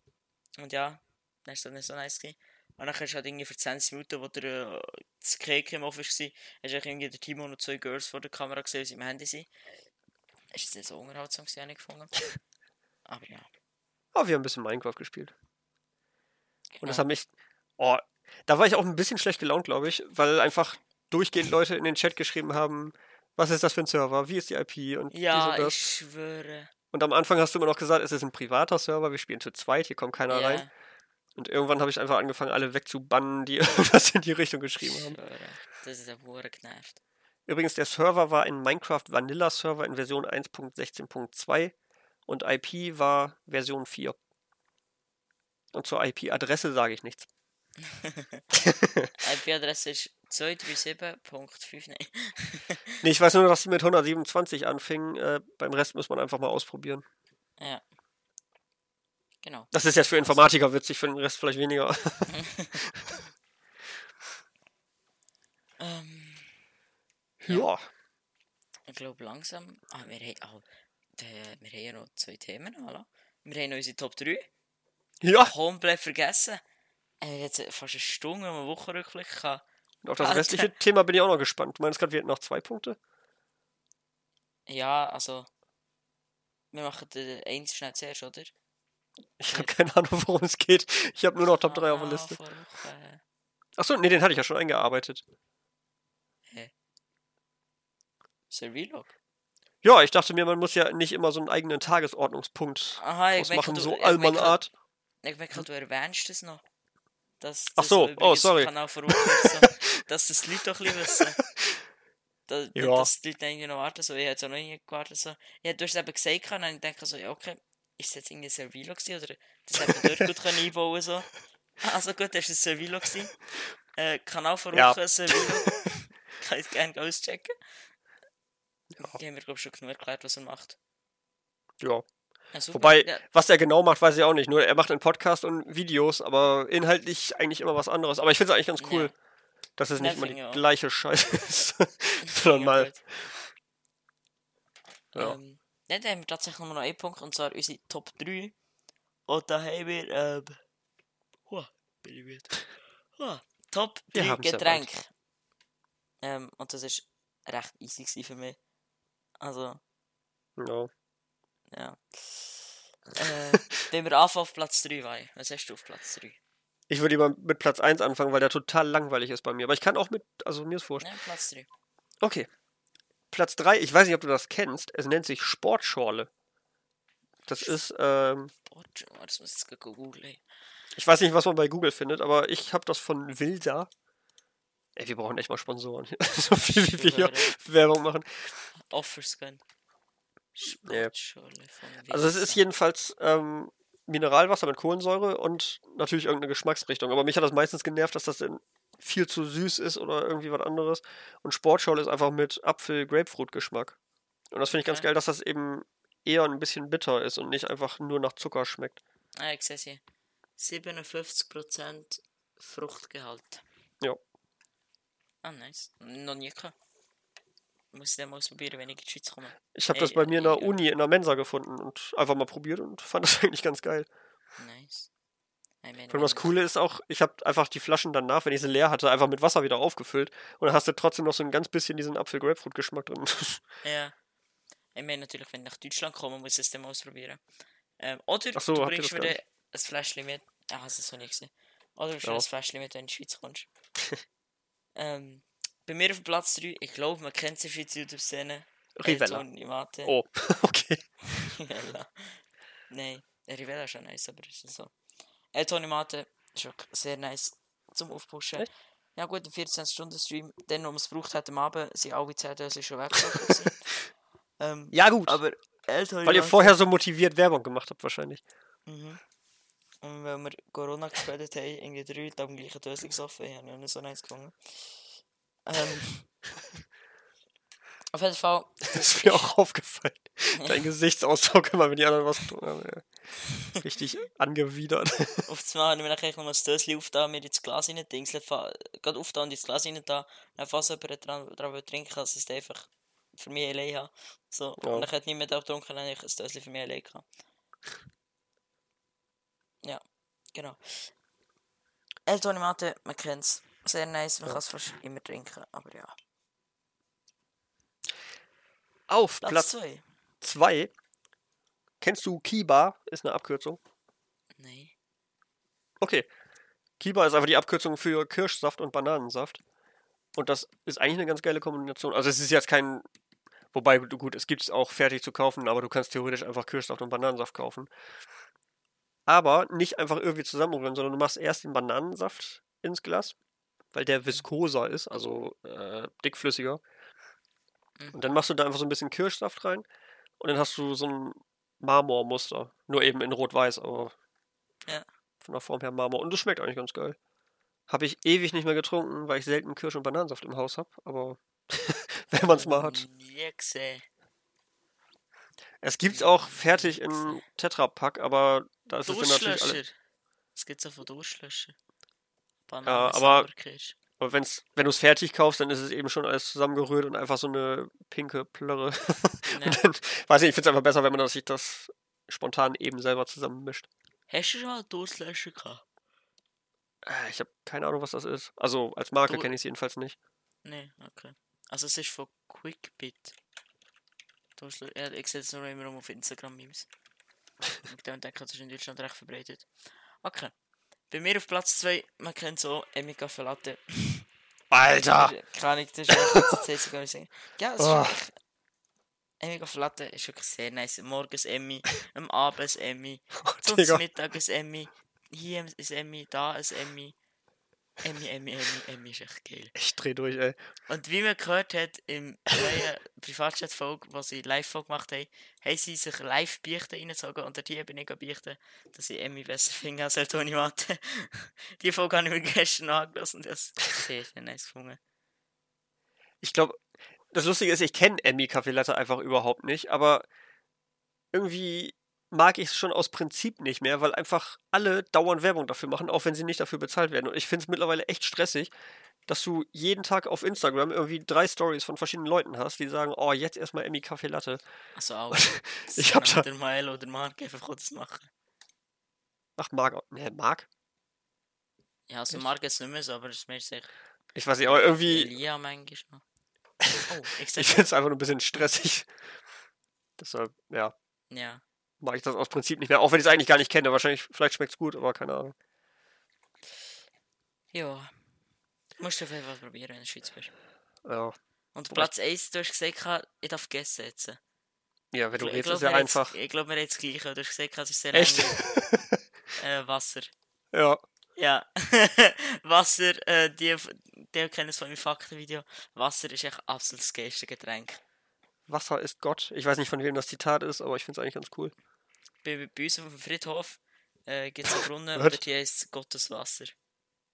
und ja, dann ist das nicht so nice gewesen. Und dann ist halt irgendwie für 20 Minuten, wo der äh, das Cake im Office war, hast du irgendwie der Timo und zwei Girls vor der Kamera gesehen, wie sie im Handy sind. Ist das nicht so unterhaltsam gewesen, habe ich gefunden. Aber ja. Oh, wir haben ein bisschen Minecraft gespielt. Und das hat mich. Oh, da war ich auch ein bisschen schlecht gelaunt, glaube ich, weil einfach durchgehend Leute in den Chat geschrieben haben, was ist das für ein Server, wie ist die IP und dies Ja, und das. ich schwöre. Und am Anfang hast du immer noch gesagt, es ist ein privater Server, wir spielen zu zweit, hier kommt keiner Ja, rein. Und irgendwann habe ich einfach angefangen, alle wegzubannen, die irgendwas in die Richtung geschrieben ich haben. schwöre. Das ist ja hure genervt. Übrigens, der Server war ein Minecraft Vanilla Server in Version 1.16.2 und IP war Version 4. Und zur IP-Adresse sage ich nichts. IP-Adresse ist 237.5. Nein. Nee, ich weiß nur, dass sie mit 127 anfing. Äh, beim Rest muss man einfach mal ausprobieren. Ja. Genau. Das ist jetzt für Informatiker witzig, für den Rest vielleicht weniger. Ähm, ja. ich glaube langsam. Ah, wir haben, ah, wir haben ja noch zwei Themen. Oder? Wir haben noch unsere Top 3. Ja. Komplett vergessen. Äh, jetzt fast eine Stunde, wenn man Wochenrückblick kann. Und auf das Alter. restliche Thema bin ich auch noch gespannt. Du meinst gerade, wir hätten noch zwei Punkte? Ja, also. Wir machen den eins schnell zuerst, oder? Ich habe keine Ahnung, worum es geht. Ich habe nur noch Top 3 auf der Ah, Liste. Achso, nee, den hatte ich ja schon eingearbeitet. Servilog. Ja, ich dachte mir, man muss ja nicht immer so einen eigenen Tagesordnungspunkt Aha, ich ausmachen, so Allmann-Art. ich merke, du erwähnst das noch. Dass Ach das so, oh, sorry. Rufus so, dass das die Leute doch ein bisschen wissen. Da, Ja. Dass die Leute irgendwie noch warten, so, ich hätte auch noch nie gewartet, so. Ja, du hast es eben gesagt, und ich denke so, ja, okay, ist das jetzt irgendwie ein Servilo gewesen, oder das hätte man dort gut können einbauen so. Also gut, das war ein Servilo gewesen. Äh, Kanal von Ja. Servilo. Kann ich gerne auschecken. Ja. Die haben mir, glaube ich, schon genug erklärt, was er macht. Ja. Ja. Wobei, ja, was er genau macht, weiß ich auch nicht. Nur er macht einen Podcast und Videos, aber inhaltlich eigentlich immer was anderes. Aber ich finde es eigentlich ganz cool, Ja. dass es nicht immer die auch. gleiche Scheiße ist, sondern mal. Ja. Ähm, dann haben wir tatsächlich nur noch einen Punkt, und zwar unsere Top 3. Und da haben wir, ähm, huh, bin ich müde. Huh, Top Wir 3 haben's ja Getränke. Ähm, und das ist recht easy für mich. Also, Ja. Ja. äh, wenn wir anfangen auf Platz 3 wollen, was hast du auf Platz 3? Ich würde lieber mit Platz 1 anfangen, weil der total langweilig ist bei mir. Aber ich kann auch mit, also mir ist wurscht. Nein, Platz 3. Okay. Platz 3, ich weiß nicht, ob du das kennst. Es nennt sich Sportschorle. Das ist, ähm, Boah, das muss ich jetzt googeln. ich weiß nicht, was man bei Google findet, aber ich habe das von Wilsa. Ey, wir brauchen echt mal Sponsoren. so viel wie wir hier Werbung machen. Offers gehen. Nee. Sportschule von Also es ist jedenfalls ähm, Mineralwasser mit Kohlensäure und natürlich irgendeine Geschmacksrichtung. Aber mich hat das meistens genervt, dass das viel zu süß ist oder irgendwie was anderes. Und Sportschorle ist einfach mit Apfel-Grapefruit-Geschmack. Und das finde ich ganz Okay. geil, dass das eben eher ein bisschen bitter ist und nicht einfach nur nach Zucker schmeckt. Ah, ich sehe hier. 57% Fruchtgehalt. Ja. Ah, nice. Noch nie gehabt. Muss mal ausprobieren, wenn ich in die Schweiz komme. Ich habe Ey, das bei mir in der ja. Uni in der Mensa gefunden und einfach mal probiert und fand das eigentlich ganz geil. Nice. Vor allem das wenn- Coole ist auch, ich habe einfach die Flaschen danach, wenn ich sie leer hatte, einfach mit Wasser wieder aufgefüllt und dann hast du trotzdem noch so ein ganz bisschen diesen Apfel-Grapefruit-Geschmack drin. Ja. Ich meine natürlich, wenn ich nach Deutschland komme, muss ich es dann mal ausprobieren. Ähm, oder Ach so, du bringst das mir ein Fläschchen mit. Ah, hast du es noch nicht gesehen. Oder du bringst Ja. ein Fläschchen mit, wenn du in die Schweiz kommst. ähm, bei mir auf Platz 3, ich glaube, man kennt sie Schweizer YouTube-Szene. Rivella. Mate. Oh, okay. Rivella. Nein, Rivella ist schon nice, aber ist so. El Toni Mate ist wirklich sehr nice zum Aufpushen. Ja gut, ein 24-Stunden-Stream, dann, wo man es gebraucht hat am Abend, sind alle 10 Dösen schon gewesen. ähm, Ja, gut. aber El Toni Weil ihr vorher so motiviert Werbung gemacht habt, wahrscheinlich. Mhm. Und weil wir Corona gespielt haben, irgendwie drei Leute am gleichen Döschen gesoffen, ich habe nicht so nice gefunden. Ähm, auf jeden Fall, Das ist mir auch aufgefallen. Dein Gesichtsausdruck immer, wenn die anderen was getrunken haben. ja. Richtig angewidert. auf das Mal habe ich noch das Döschen aufgetan, mir ins Glas rein dingseln, gerade aufgetan und ins Glas rein da, dann fast jemand dran, dran will trinken, also es ist einfach für mich allein haben. So, Ja. und dann hat niemand auch getrunken, dann habe ich ein Döschen für mich allein gehabt. Ja, genau. El Toni Mate, man kennt es. Sehr nice, man Ja. kann es fast immer trinken, aber ja. Auf Platz Platz 2. 2. Kennst du Kiba? Ist eine Abkürzung. Nee. Okay. Kiba ist einfach die Abkürzung für Kirschsaft und Bananensaft. Und das ist eigentlich eine ganz geile Kombination. Also es ist jetzt kein. Wobei, gut, es gibt es auch fertig zu kaufen, aber du kannst theoretisch einfach Kirschsaft und Bananensaft kaufen. Aber nicht einfach irgendwie zusammenrühren, sondern du machst erst den Bananensaft ins Glas, weil der viskoser ist, also äh, dickflüssiger. Mhm. Und dann machst du da einfach so ein bisschen Kirschsaft rein und dann hast du so ein Marmormuster. Nur eben in Rot-Weiß, aber Ja. von der Form her Marmor. Und das schmeckt eigentlich ganz geil. Habe ich ewig nicht mehr getrunken, weil ich selten Kirsch- und Bananensaft im Haus habe, aber wenn man es mal hat. Nie gesehen. Es gibt's auch fertig in Tetrapack, aber da ist es dann natürlich alle. Es gibt auch von Durstlöscher. aber-. Aber wenn's, wenn du es fertig kaufst, dann ist es eben schon alles zusammengerührt und einfach so eine pinke Plörre. Ja. Dann, weiß nicht, ich finde es einfach besser, wenn man das, sich das spontan eben selber zusammenmischt. Hast du schon mal Durstlöscher gehabt? Äh, Ich habe keine Ahnung, was das ist. Also als Marke kenne ich es jedenfalls nicht. Nee, okay. Also es ist von Quickbit. Ich sehe es nur immer auf Instagram-Memes. Und dann denke ich, das ist in Deutschland recht verbreitet. Okay. Bei mir auf Platz 2, man kennt so Emika Latte. Alter! Keine Ahnung, das ist das ich sagen. Ja, es Oh. ist Emmy Flatte ist wirklich sehr nice. Morgens Emmy, am Abend Emmy, zum Digga. Mittag Emmy, hier ein Emmy, da ein Emmy. Emmy, Emmy, Emmy, Emmy ist echt geil. Ich dreh durch, ey. Und wie man gehört hat im neuen Privatchat-Folge, wo sie Live-Folge gemacht haben, haben sie sich live Beichten reingezogen und dort bin ich beichten, dass ich Emmy besser finde als Toni Mate. Die Folge habe ich mir gestern angelassen und das ist sehr, sehr nice gefunden. Ich glaube, das Lustige ist, ich kenne Emmy Kaffee Latte einfach überhaupt nicht, aber irgendwie mag ich es schon aus Prinzip nicht mehr, weil einfach alle dauernd Werbung dafür machen, auch wenn sie nicht dafür bezahlt werden. Und ich finde es mittlerweile echt stressig, dass du jeden Tag auf Instagram irgendwie drei Stories von verschiedenen Leuten hast, die sagen, oh, jetzt erstmal Emmy Kaffee Latte. Also auch. Ich hab da- Der Mael oder Mark das machen. Ach, Marc, ne, Marc? Ja, also? Mark jetzt nicht mehr so, aber das ist mir sicher. Ich weiß nicht, aber irgendwie, Elia manchmal. Oh, ich ich finde es einfach nur ein bisschen stressig. Deshalb, ja, Ja. Mag ich das aus Prinzip nicht mehr, auch wenn ich es eigentlich gar nicht kenne. Wahrscheinlich, vielleicht schmeckt es gut, aber keine Ahnung. Ja. Musst du auf jeden Fall probieren, wenn du Schweiz bist. Ja, Und Platz 1, du hast gesagt, ich darf Gessen setzen. ja wenn du Ich redest, ist ja einfach. Ich glaube, haben jetzt das Gleiche. Du hast gesagt, es ist sehr Echt? Äh, Wasser. ja. Ja. Wasser, äh, die, die kennen es von meinem Faktenvideo. Wasser ist echt absolut das geilste Getränk. Wasser ist Gott. Ich weiß nicht, von wem das Zitat ist, aber ich finde es eigentlich ganz cool. Bei, bei uns auf dem Friedhof äh, gibt es einen Brunnen und die heißt Gottes Wasser.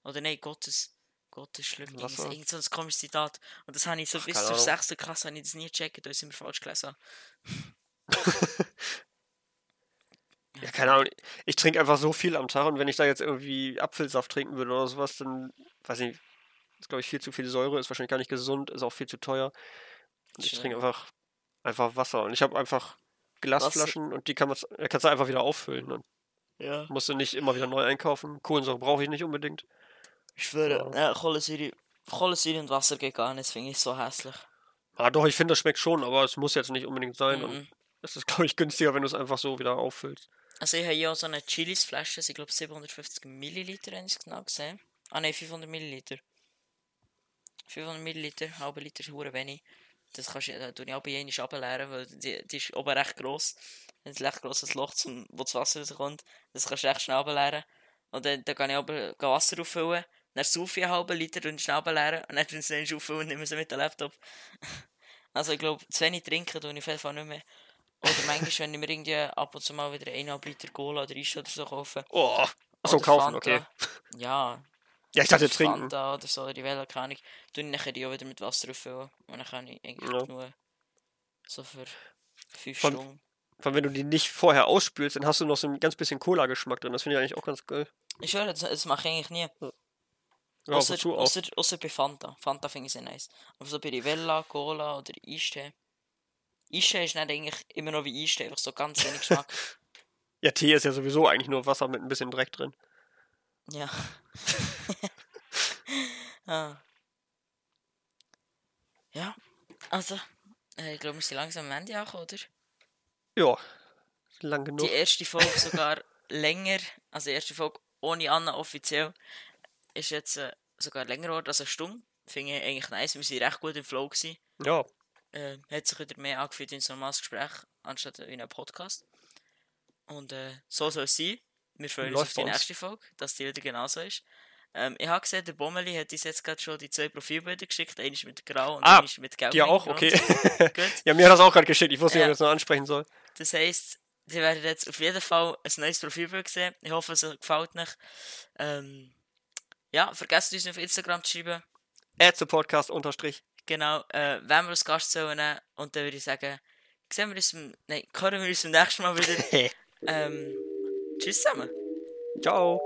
Oder nein, Gottes, Gottes. Wasser? Irgend so ein komisches Zitat. Und das habe ich so bis keine zur Ahnung. 6. Klasse habe ich das nie gecheckt, da sind wir falsch gelesen. Ja, keine Ahnung. Ich trinke einfach so viel am Tag und wenn ich da jetzt irgendwie Apfelsaft trinken würde oder sowas, dann weiß ich nicht. Ist, glaube ich, viel zu viel Säure, ist wahrscheinlich gar nicht gesund, ist auch viel zu teuer. Und ich trinke einfach, einfach Wasser. Und ich habe einfach Glasflaschen und die kann man, da kannst du einfach wieder auffüllen. Und Ja. musst du nicht immer wieder neu einkaufen. Kohlensäure brauche ich nicht unbedingt. Ich schwöre, ja, Kohlensäure, Kohlensäure und Wasser geht gar nicht, das finde ich so hässlich. Ah, doch, ich finde, das schmeckt schon, aber es muss jetzt nicht unbedingt sein. Und Mhm. es ist, glaube ich, günstiger, wenn du es einfach so wieder auffüllst. Also ich habe ja so eine Chilis-Flasche, ich glaube 750 Milliliter, habe ich es genau gesehen. Ah nein, 500 Milliliter. 500 Milliliter, halbe Liter ist wenig. Das kannst du, da tue ich auch bei einmal ableeren, weil die, die ist oben recht gross. Ein recht grosses Loch, zum, wo das Wasser rauskommt. Das kannst du recht schnell ableeren. Und dann, dann kann ich gehe Wasser auffüllen. Dann saufe ich einen halben Liter und schnell ableeren. Und dann tue ich es auffüllen und nehme sie mit dem Laptop. Also ich glaube, zu wenig trinken tue ich auf jeden Fall nicht mehr. Oder manchmal, wenn ich mir irgendwie ab und zu mal wieder 1,5 Liter Cola oder Eis oder so kaufe. Oh, Oder kaufen, Fanta. okay. Ja, Ja, ich dachte trinken. Fanta oder so, die Welle kann ich. Tue ich nachher die auch wieder mit Wasser auffüllen. Und dann kann ich eigentlich Ja. nur so für 5 Von- Stunden. Vor allem, wenn du die nicht vorher ausspülst, dann hast du noch so ein ganz bisschen Cola-Geschmack drin. Das finde ich eigentlich auch ganz geil. Ich schwöre, das, das mache ich eigentlich nie. Ja, Außer, auch? außer, außer bei Fanta. Fanta finde ich sehr nice. Aber so bei Rivella, Cola oder Eistee. Eistee ist nicht eigentlich immer noch wie Eistee, einfach so ganz wenig Geschmack. Ja, Tee ist ja sowieso eigentlich nur Wasser mit ein bisschen Dreck drin. ja. ah. Ja, also, äh, ich glaube, wir sind langsam am Ende angekommen, oder? Ja, lang genug. Die erste Folge sogar länger, also die erste Folge ohne Anna offiziell, ist jetzt äh, sogar länger geworden als eine Stunde. Finde ich eigentlich nice, wir sind recht gut im Flow gewesen. Ja, Äh, hat sich wieder mehr angefühlt wie ein normales Gespräch, anstatt wie ein Podcast. Und äh, so soll es sein. Wir freuen uns auf die nächste Folge, dass die wieder genauso ist. Ähm, ich habe gesehen, der Bommeli hat uns jetzt gerade schon die zwei Profilbilder geschickt. Eines mit Grau und Ah, eines mit Gelb. dir auch, okay. Ja, mir hat das auch gerade geschickt. Ich wusste nicht, Ja. ob ich das noch ansprechen soll. Das heisst, ihr werdet jetzt auf jeden Fall ein neues Profilbild sehen. Ich hoffe, es gefällt euch. Ähm, ja, vergesst uns auf Instagram zu schreiben. Add zu Podcast unterstrich. Genau, äh, wenn wir als Gast sollen nehmen. Und dann würde ich sagen, sehen wir uns, nein, hören wir uns beim nächsten Mal wieder. ähm, tschüss zusammen. Ciao.